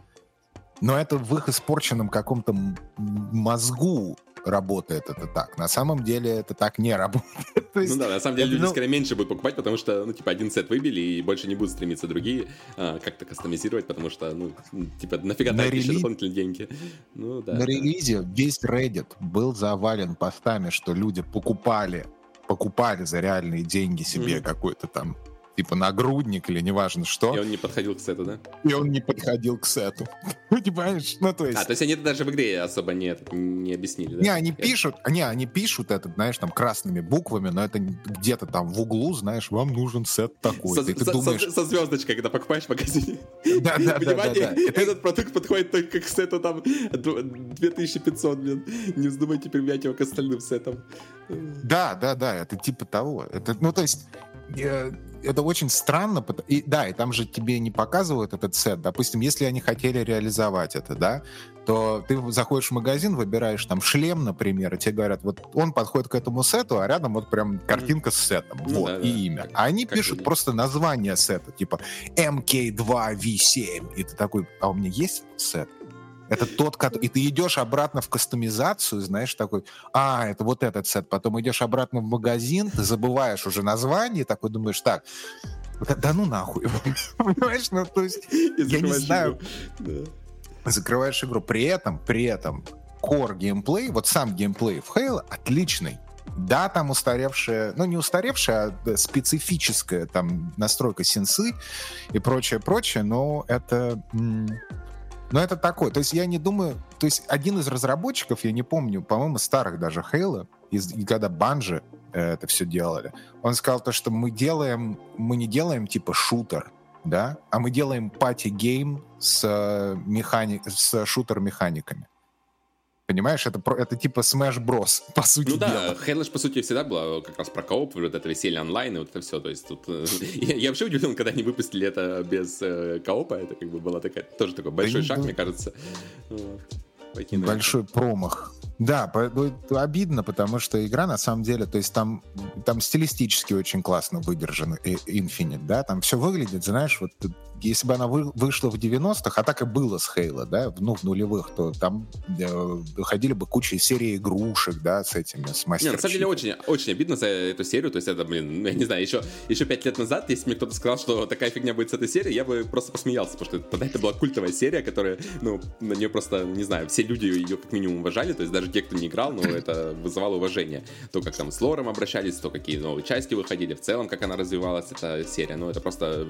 Но это в их испорченном каком-то мозгу работает это так. На самом деле это так не работает. [LAUGHS] есть, ну да, на самом деле люди ну... скорее меньше будут покупать, потому что, ну, типа, один сет выбили, и больше не будут стремиться другие а, как-то кастомизировать, потому что, ну, типа, нафига на рели... дополнительные деньги. Ну, да. На релизе весь Reddit был завален постами, что люди покупали покупали за реальные деньги себе mm-hmm. какой-то там типа нагрудник или неважно что. И он не подходил к сету, да? И он не подходил к сету. [LAUGHS] Понимаешь? Ну, то есть... А, то есть они это даже в игре особо не, не объяснили, да? Не, они пишут, не, они пишут это, знаешь, там красными буквами, но это где-то там в углу, знаешь, вам нужен сет такой. Со, ты со, думаешь... со, со звездочкой, когда покупаешь в магазине. Да, да, Внимание, да, да, да. этот продукт подходит только к сету там 2500, блин. Не вздумайте применять его к остальным сетам. Да, да, да, это типа того. Это, ну, то есть это очень странно. И, да, и там же тебе не показывают этот сет. Допустим, если они хотели реализовать это, да, то ты заходишь в магазин, выбираешь там шлем, например, и тебе говорят, вот он подходит к этому сету, а рядом вот прям картинка с сетом. Ну, вот, да, и да. имя. А они как пишут просто название сета, типа MK2V7. И ты такой, а у меня есть сет? Это тот, и ты идешь обратно в кастомизацию, знаешь, такой, а, это вот этот сет, потом идешь обратно в магазин, ты забываешь уже название, такой думаешь, так, да, да ну нахуй, [LAUGHS] понимаешь, ну то есть, я не знаю, закрываешь игру, при этом, при этом, core геймплей, вот сам геймплей в Halo отличный, да, там устаревшая, ну не устаревшая, а специфическая там настройка сенсы и прочее, прочее, но это... Но это такое. То есть я не думаю... То есть один из разработчиков, я не помню, по-моему, старых даже Halo, из, когда Bungie э, это все делали, он сказал то, что мы делаем... Мы не делаем типа шутер, да, а мы делаем party game с, э, механи... с шутер-механиками. Понимаешь, это, это типа Smash Bros, [LAUGHS] по сути Ну дела. да, Halo по сути, всегда было как раз про кооп, вот это веселье онлайн и вот это все. То есть тут... Э, [LAUGHS] я, я вообще удивлен, когда они выпустили это без э, коопа. Это как бы была такая... Тоже такой большой да шаг, мне кажется. Большой промах. Да, ну, обидно, потому что игра на самом деле, то есть там, там стилистически очень классно выдержан Infinite, да, там все выглядит, знаешь, вот если бы она вы, вышла в 90-х, а так и было с Хейла, да, ну, в нулевых, то там э, ходили бы куча серии игрушек, да, с этими, с мастером. на самом деле, очень, очень обидно за эту серию, то есть это, блин, ну, я не знаю, еще, еще пять лет назад, если мне кто-то сказал, что такая фигня будет с этой серией, я бы просто посмеялся, потому что тогда это была культовая серия, которая, ну, на нее просто, не знаю, все люди ее как минимум уважали, то есть даже те, кто не играл, но это вызывало уважение. То, как там с лором обращались, то, какие новые части выходили, в целом, как она развивалась, эта серия, ну, это просто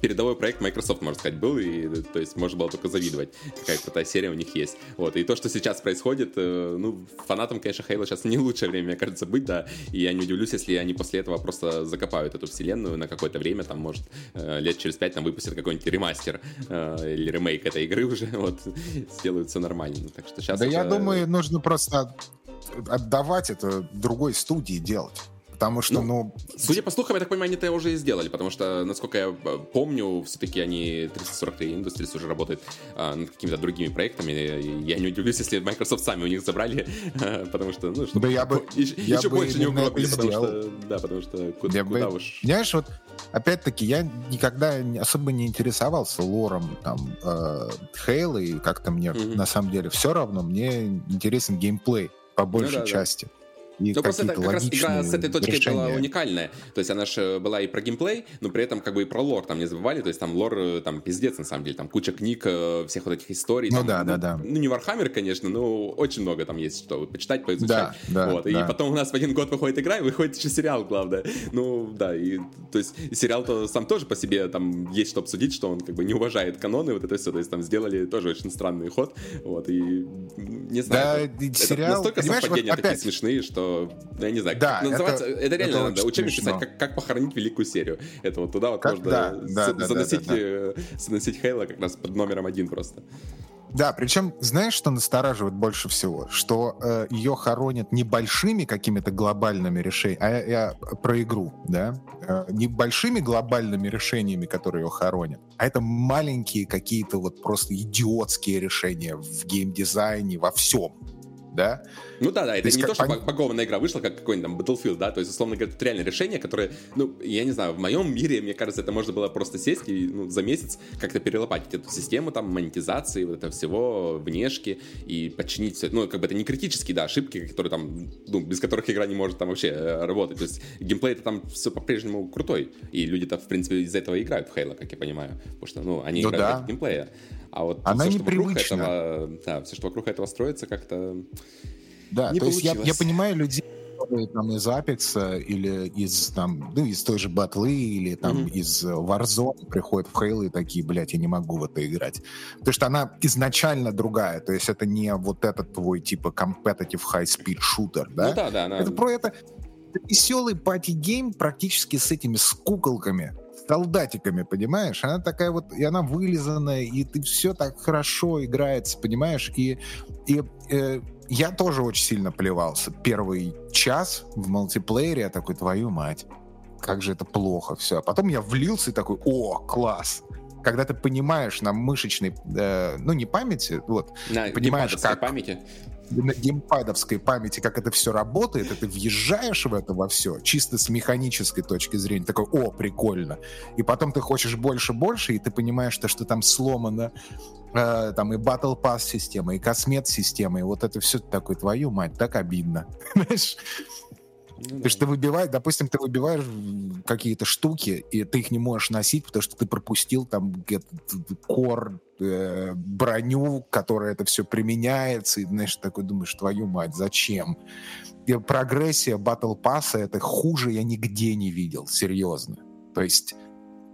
передовой проект Microsoft Microsoft, можно сказать, был, и, то есть можно было только завидовать, какая крутая серия у них есть. Вот, и то, что сейчас происходит, э, ну, фанатам, конечно, Halo сейчас не лучшее время, мне кажется, быть, да, и я не удивлюсь, если они после этого просто закопают эту вселенную на какое-то время, там, может, э, лет через пять там выпустят какой-нибудь ремастер э, или ремейк этой игры уже, [LAUGHS] вот, сделают все нормально. Так что сейчас Да это... я думаю, нужно просто отдавать это другой студии делать. Потому что, ну, ну... Судя по слухам, я так понимаю, они это уже и сделали, потому что, насколько я э, помню, все-таки они 343 Industries уже работают а, над какими-то другими проектами. Я не удивлюсь, если Microsoft сами у них забрали, [LAUGHS] потому что, ну, чтобы да я бы, еще, я еще бы больше не угробили, потому что, да, потому что куда, я куда бы, уж... Знаешь, вот опять-таки, я никогда особо не интересовался лором там э, Halo, и как-то мне mm-hmm. на самом деле все равно, мне интересен геймплей по большей ну, да, части. Да. И ну, просто это как раз игра с этой точки решения. была уникальная. То есть она же была и про геймплей, но при этом как бы и про лор там не забывали. То есть там лор э, там пиздец на самом деле. Там куча книг, э, всех вот этих историй. Ну там, да, ну, да, да. Ну не Warhammer, конечно, но очень много там есть что почитать, поизучать. Да, да, вот. И да. потом у нас в один год выходит игра, и выходит еще сериал, главное. Ну да, и то есть сериал-то сам тоже по себе там есть что обсудить, что он как бы не уважает каноны, вот это все. То есть там сделали тоже очень странный ход. Вот, и не знаю. Да, это, сериал... Это настолько совпадения вот такие смешные, что я не знаю, да, называться, это, это реально это надо учебник писать, как, как похоронить великую серию. Это вот туда вот как, можно да, да, да, заносить, да, да, да. заносить Хейла как раз под номером один просто. Да, причем знаешь, что настораживает больше всего? Что э, ее хоронят небольшими какими-то глобальными решениями, а я, я про игру, да? Э, небольшими глобальными решениями, которые ее хоронят, а это маленькие какие-то вот просто идиотские решения в геймдизайне, во всем да? Ну да, да, это не то, что пон... багованная игра вышла, как какой-нибудь там Battlefield, да, то есть, условно говоря, это реальное решение, которое, ну, я не знаю, в моем мире, мне кажется, это можно было просто сесть и ну, за месяц как-то перелопатить эту систему там монетизации, вот это всего, внешки и подчинить все. Ну, как бы это не критические, да, ошибки, которые там, ну, без которых игра не может там вообще э, работать. То есть геймплей это там все по-прежнему крутой, и люди-то, в принципе, из-за этого играют в Halo, как я понимаю, потому что, ну, они ну, играют да. геймплея. А вот Она все, вокруг этого, да, все, что вокруг этого строится, как-то Да, не то получилось. есть я, я понимаю людей, которые там из Apex или из там, ну, из той же батлы или там mm-hmm. из Warzone приходят в Halo и такие, блядь, я не могу в это играть. Потому что она изначально другая, то есть это не вот этот твой типа competitive high-speed shooter, да? Ну да, да. Она... Это про это, это веселый party game практически с этими с куколками солдатиками, понимаешь? Она такая вот, и она вылизанная, и ты все так хорошо играется, понимаешь? И, и э, я тоже очень сильно плевался. Первый час в мультиплеере я такой, твою мать, как же это плохо все. А потом я влился и такой, о, класс. Когда ты понимаешь на мышечной, э, ну не памяти, вот, на понимаешь, как... памяти на геймпадовской памяти, как это все работает, и ты въезжаешь в это во все, чисто с механической точки зрения, такой, о, прикольно. И потом ты хочешь больше-больше, и ты понимаешь, что, что там сломано, э, там и Battle Pass система, и космет система, и вот это все такое, твою мать, так обидно. [LAUGHS] Знаешь? Ну, Потому что ты выбиваешь, допустим, ты выбиваешь какие-то штуки, и ты их не можешь носить, потому что ты пропустил там кор, э, броню, которая это все применяется, и, знаешь, такой думаешь, твою мать, зачем? И прогрессия Battle Pass это хуже я нигде не видел, серьезно. То есть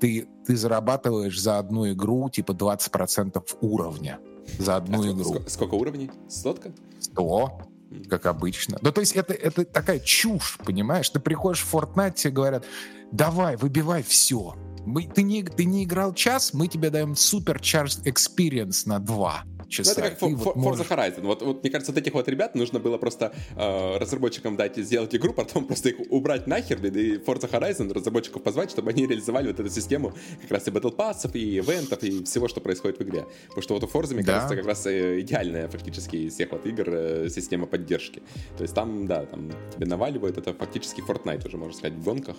ты, ты зарабатываешь за одну игру типа 20% уровня за одну а игру. Сколько, сколько уровней? Сотка? Сто как обычно. Ну, то есть это, это такая чушь, понимаешь? Ты приходишь в Fortnite, тебе говорят, давай, выбивай все. Мы, ты, не, ты не играл час, мы тебе даем супер charged experience на два часа. Ну, это как вот Forza можешь... Horizon. Вот, вот, мне кажется, вот этих вот ребят нужно было просто э, разработчикам дать сделать игру, потом [LAUGHS] просто их убрать нахер, и Forza Horizon разработчиков позвать, чтобы они реализовали вот эту систему как раз и Battle Pass, и ивентов, и всего, что происходит в игре. Потому что вот у Forza, мне да. кажется, как раз э, идеальная фактически из всех вот игр э, система поддержки. То есть там, да, там тебе наваливают, это фактически Fortnite уже, можно сказать, в гонках.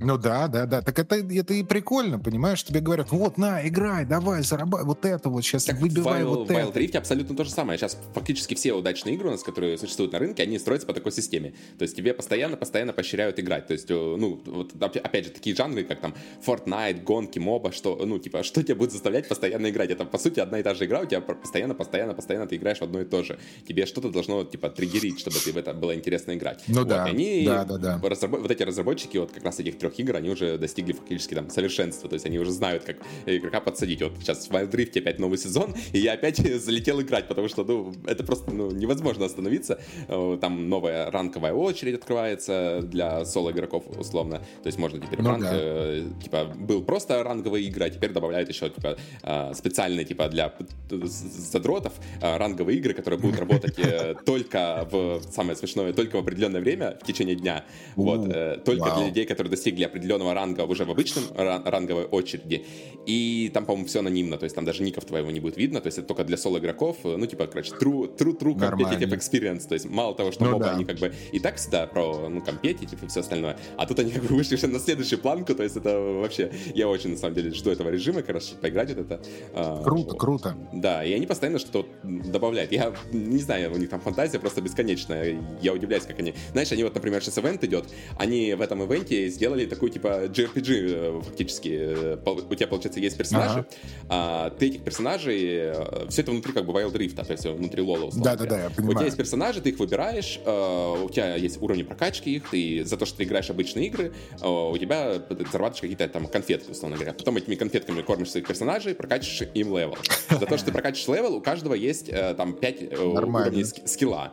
Ну да, да, да. Так это, это и прикольно, понимаешь? Тебе говорят, вот, на, играй, давай, зарабатывай, вот это вот сейчас так выбивай Wild, вот Wild это. Rift абсолютно то же самое. Сейчас фактически все удачные игры у нас, которые существуют на рынке, они строятся по такой системе. То есть тебе постоянно-постоянно поощряют играть. То есть, э, ну, вот опять же, такие жанры, как там Fortnite, гонки, моба, что, ну, типа, что тебя будет заставлять постоянно играть? Это, по сути, одна и та же игра, у тебя постоянно, постоянно, постоянно ты играешь в одно и то же. Тебе что-то должно, типа, триггерить, чтобы тебе в это было интересно играть. Ну вот, да, они, да, да, да. Разраб... Вот эти разработчики вот как раз этих трех игр, они уже достигли фактически там совершенства, то есть они уже знают, как игрока подсадить. Вот сейчас в Wild опять новый сезон, и я опять [LAUGHS] залетел играть, потому что, ну, это просто, ну, невозможно остановиться. Э, там новая ранковая очередь открывается для соло-игроков, условно. То есть можно теперь ну, ранг, да. э, типа, был просто ранговые игры, а теперь добавляют еще, типа, э, специальные, типа, для задротов э, ранговые игры, которые будут работать э, [LAUGHS] только в, самое смешное, только в определенное время в течение дня. Вот, э, только для людей, которые достигли определенного ранга уже в обычном ранговой очереди. И там, по-моему, все анонимно, то есть там даже ников твоего не будет видно, то есть это только для соло-игроков, ну, типа, короче, true, true, true competitive experience, то есть мало того, что ну, моба, да. они как бы и так всегда про, ну, competitive и все остальное, а тут они как бы вышли на следующую планку, то есть это вообще, я очень, на самом деле, жду этого режима, как раз, поиграть вот это. А, круто, круто. Да, и они постоянно что-то добавляют. Я не знаю, у них там фантазия просто бесконечная, я удивляюсь, как они... Знаешь, они вот, например, сейчас ивент идет, они в этом ивенте сделали такую, типа, JRPG RPG э, фактически. Э, у тебя, получается, есть персонажи, ага. а ты этих персонажей... Э, все это внутри как бы Wild Rift, то есть внутри Лола, Да-да-да, я понимаю. У тебя есть персонажи, ты их выбираешь, у тебя есть уровни прокачки их, ты за то, что ты играешь обычные игры, у тебя зарабатываешь какие-то там конфетки, условно говоря. Потом этими конфетками кормишь своих персонажей, прокачиваешь им level. За то, что ты [LAUGHS] прокачиваешь level, у каждого есть там 5 уровней скилла.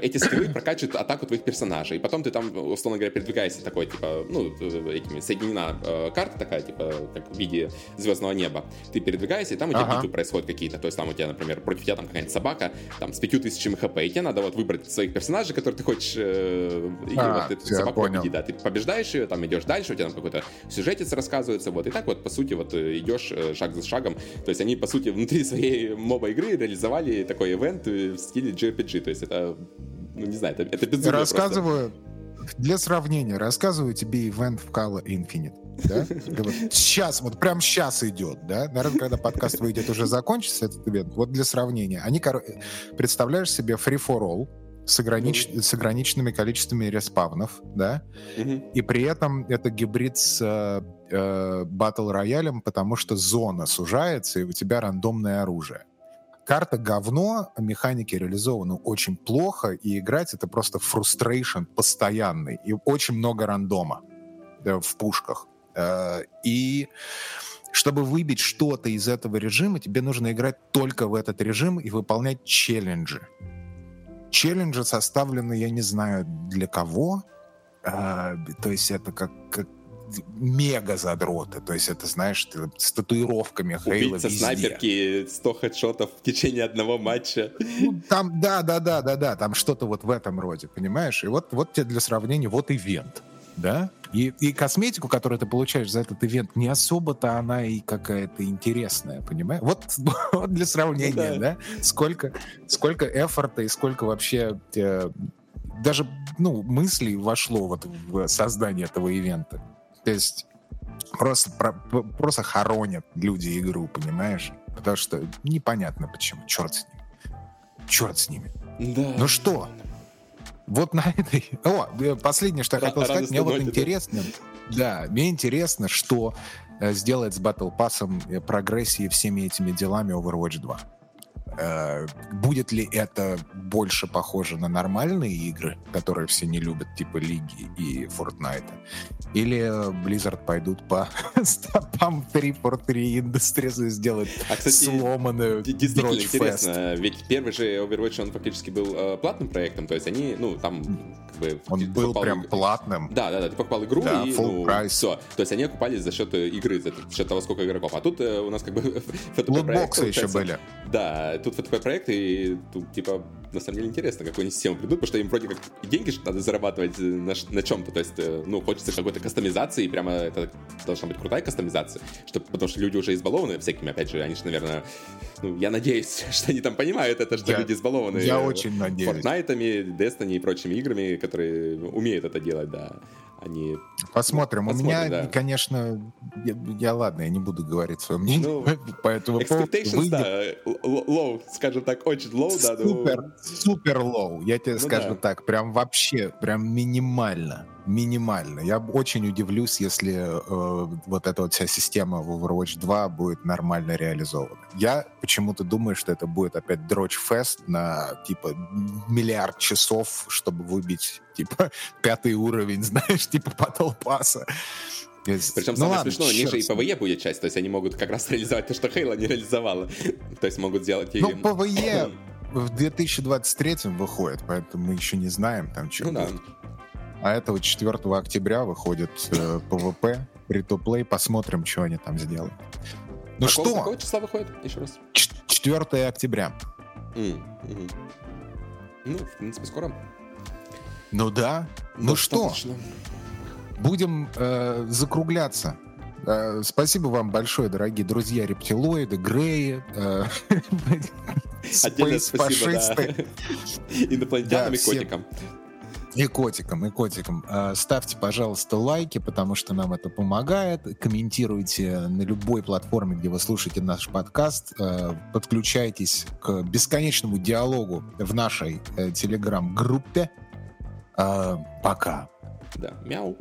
Эти скиллы прокачивают атаку твоих персонажей. И потом ты там, условно говоря, передвигаешься такой, типа, ну, этими соединена э, карта такая, типа, как в виде звездного неба. Ты передвигаешься, и там у тебя ага. битвы происходят какие-то. То есть там у тебя, например, против тебя там какая-нибудь собака, там, с пятью тысячами HP, и тебе надо вот выбрать своих персонажей, которые ты хочешь, э, и а, вот эту собаку понял. победить, да. Ты побеждаешь ее, там идешь дальше, у тебя там какой-то сюжетец рассказывается, вот, и так вот, по сути, вот э, идешь э, шаг за шагом. То есть они, по сути, внутри [LAUGHS] своей моба игры реализовали такой ивент в стиле JRPG, то есть это ну, не знаю, это, это безумие Рассказываю, просто. Для сравнения, рассказываю тебе ивент в Kala Infinite. Да? Сейчас, вот прям сейчас идет, да? Наверное, когда подкаст выйдет, уже закончится этот ивент. Вот для сравнения. Они, представляешь себе free for all, с, огранич... mm-hmm. с ограниченными количествами респавнов, да, mm-hmm. и при этом это гибрид с э, э, battle royale м, потому что зона сужается, и у тебя рандомное оружие карта говно, а механики реализованы очень плохо, и играть это просто frustration постоянный, и очень много рандома да, в пушках. Э, и чтобы выбить что-то из этого режима, тебе нужно играть только в этот режим и выполнять челленджи. Челленджи составлены, я не знаю, для кого. А, то есть это как, как мега задроты. То есть это, знаешь, ты, с татуировками Хейла Убийца везде. снайперки 100 хедшотов в течение одного матча. Ну, там, да, да, да, да, да, там что-то вот в этом роде, понимаешь? И вот, вот тебе для сравнения, вот ивент да? И, и косметику, которую ты получаешь за этот ивент, не особо-то она и какая-то интересная, понимаешь? Вот, [LAUGHS] вот для сравнения, да. да? Сколько, сколько эфорта и сколько вообще э, даже ну, мыслей вошло вот в создание этого ивента. То есть просто, про, просто хоронят люди игру, понимаешь? Потому что непонятно почему. Черт с ними. Черт с ними. Да. Ну что? Вот на этой... О, последнее, что я хотел сказать, мне вот интересно... Да, мне интересно, что э, сделает с Battle Pass э, прогрессии всеми этими делами Overwatch 2. Э, будет ли это больше похоже на нормальные игры, которые все не любят, типа Лиги и Fortnite? Или Blizzard пойдут по [LAUGHS] стопам 343 Industries и сделают а, кстати, сломанную Действительно интересно, ведь первый же Overwatch, он фактически был э, платным проектом, то есть они, ну, там как бы... Он был покупал... прям платным. Да, да, да, ты покупал игру да, и, full ну, price. все. То есть они окупались за счет игры, за счет того, сколько игроков. А тут э, у нас как бы... [LAUGHS] Лутбоксы еще были. Да, тут такой проект, и тут, типа, на самом деле интересно, какую они систему придут, потому что им вроде как деньги же надо зарабатывать на, на чем-то, то есть, э, ну, хочется какой-то кастомизации, и прямо это должна быть крутая кастомизация, чтобы, потому что люди уже избалованы всякими, опять же, они же, наверное, ну, я надеюсь, [LAUGHS] что они там понимают это, что я, люди избалованы. Я очень надеюсь. Fortnite, Destiny и прочими играми, которые умеют это делать, да они... Посмотрим. Ну, У меня, да. конечно, я, я ладно, я не буду говорить свое мнение ну, [LAUGHS] по этому Expectations, поводу. да, low, скажем так, очень low, да. Супер, но... супер low, я тебе ну, скажу да. так, прям вообще, прям минимально минимально. Я очень удивлюсь, если э, вот эта вот вся система в Overwatch 2 будет нормально реализована. Я почему-то думаю, что это будет опять дрочь фест на типа миллиард часов, чтобы выбить типа [LAUGHS] пятый уровень, [LAUGHS] знаешь, типа. Есть... Причем ну, самое ладно, смешное, у них же и PvE будет часть, то есть они могут как раз реализовать то, что Хейла не реализовала. [LAUGHS] то есть могут сделать... Ну, PvE [CLEARS THROAT] в 2023 выходит, поэтому мы еще не знаем там, что ну, будет. Да. А этого 4 октября выходит э, PvP, free-to-play. Посмотрим, что они там сделают. Ну какого, что? Какого числа выходит? Еще раз. 4 октября. Mm, mm Ну, в принципе, скоро. Ну да. Ну что? Будем э, закругляться. Э, спасибо вам большое, дорогие друзья, рептилоиды, Греи, э, спейс-фашисты. Инопланетянам и котикам. И котикам, и котикам. А, ставьте, пожалуйста, лайки, потому что нам это помогает. Комментируйте на любой платформе, где вы слушаете наш подкаст. А, подключайтесь к бесконечному диалогу в нашей э, телеграм-группе. А, пока. Да, мяу.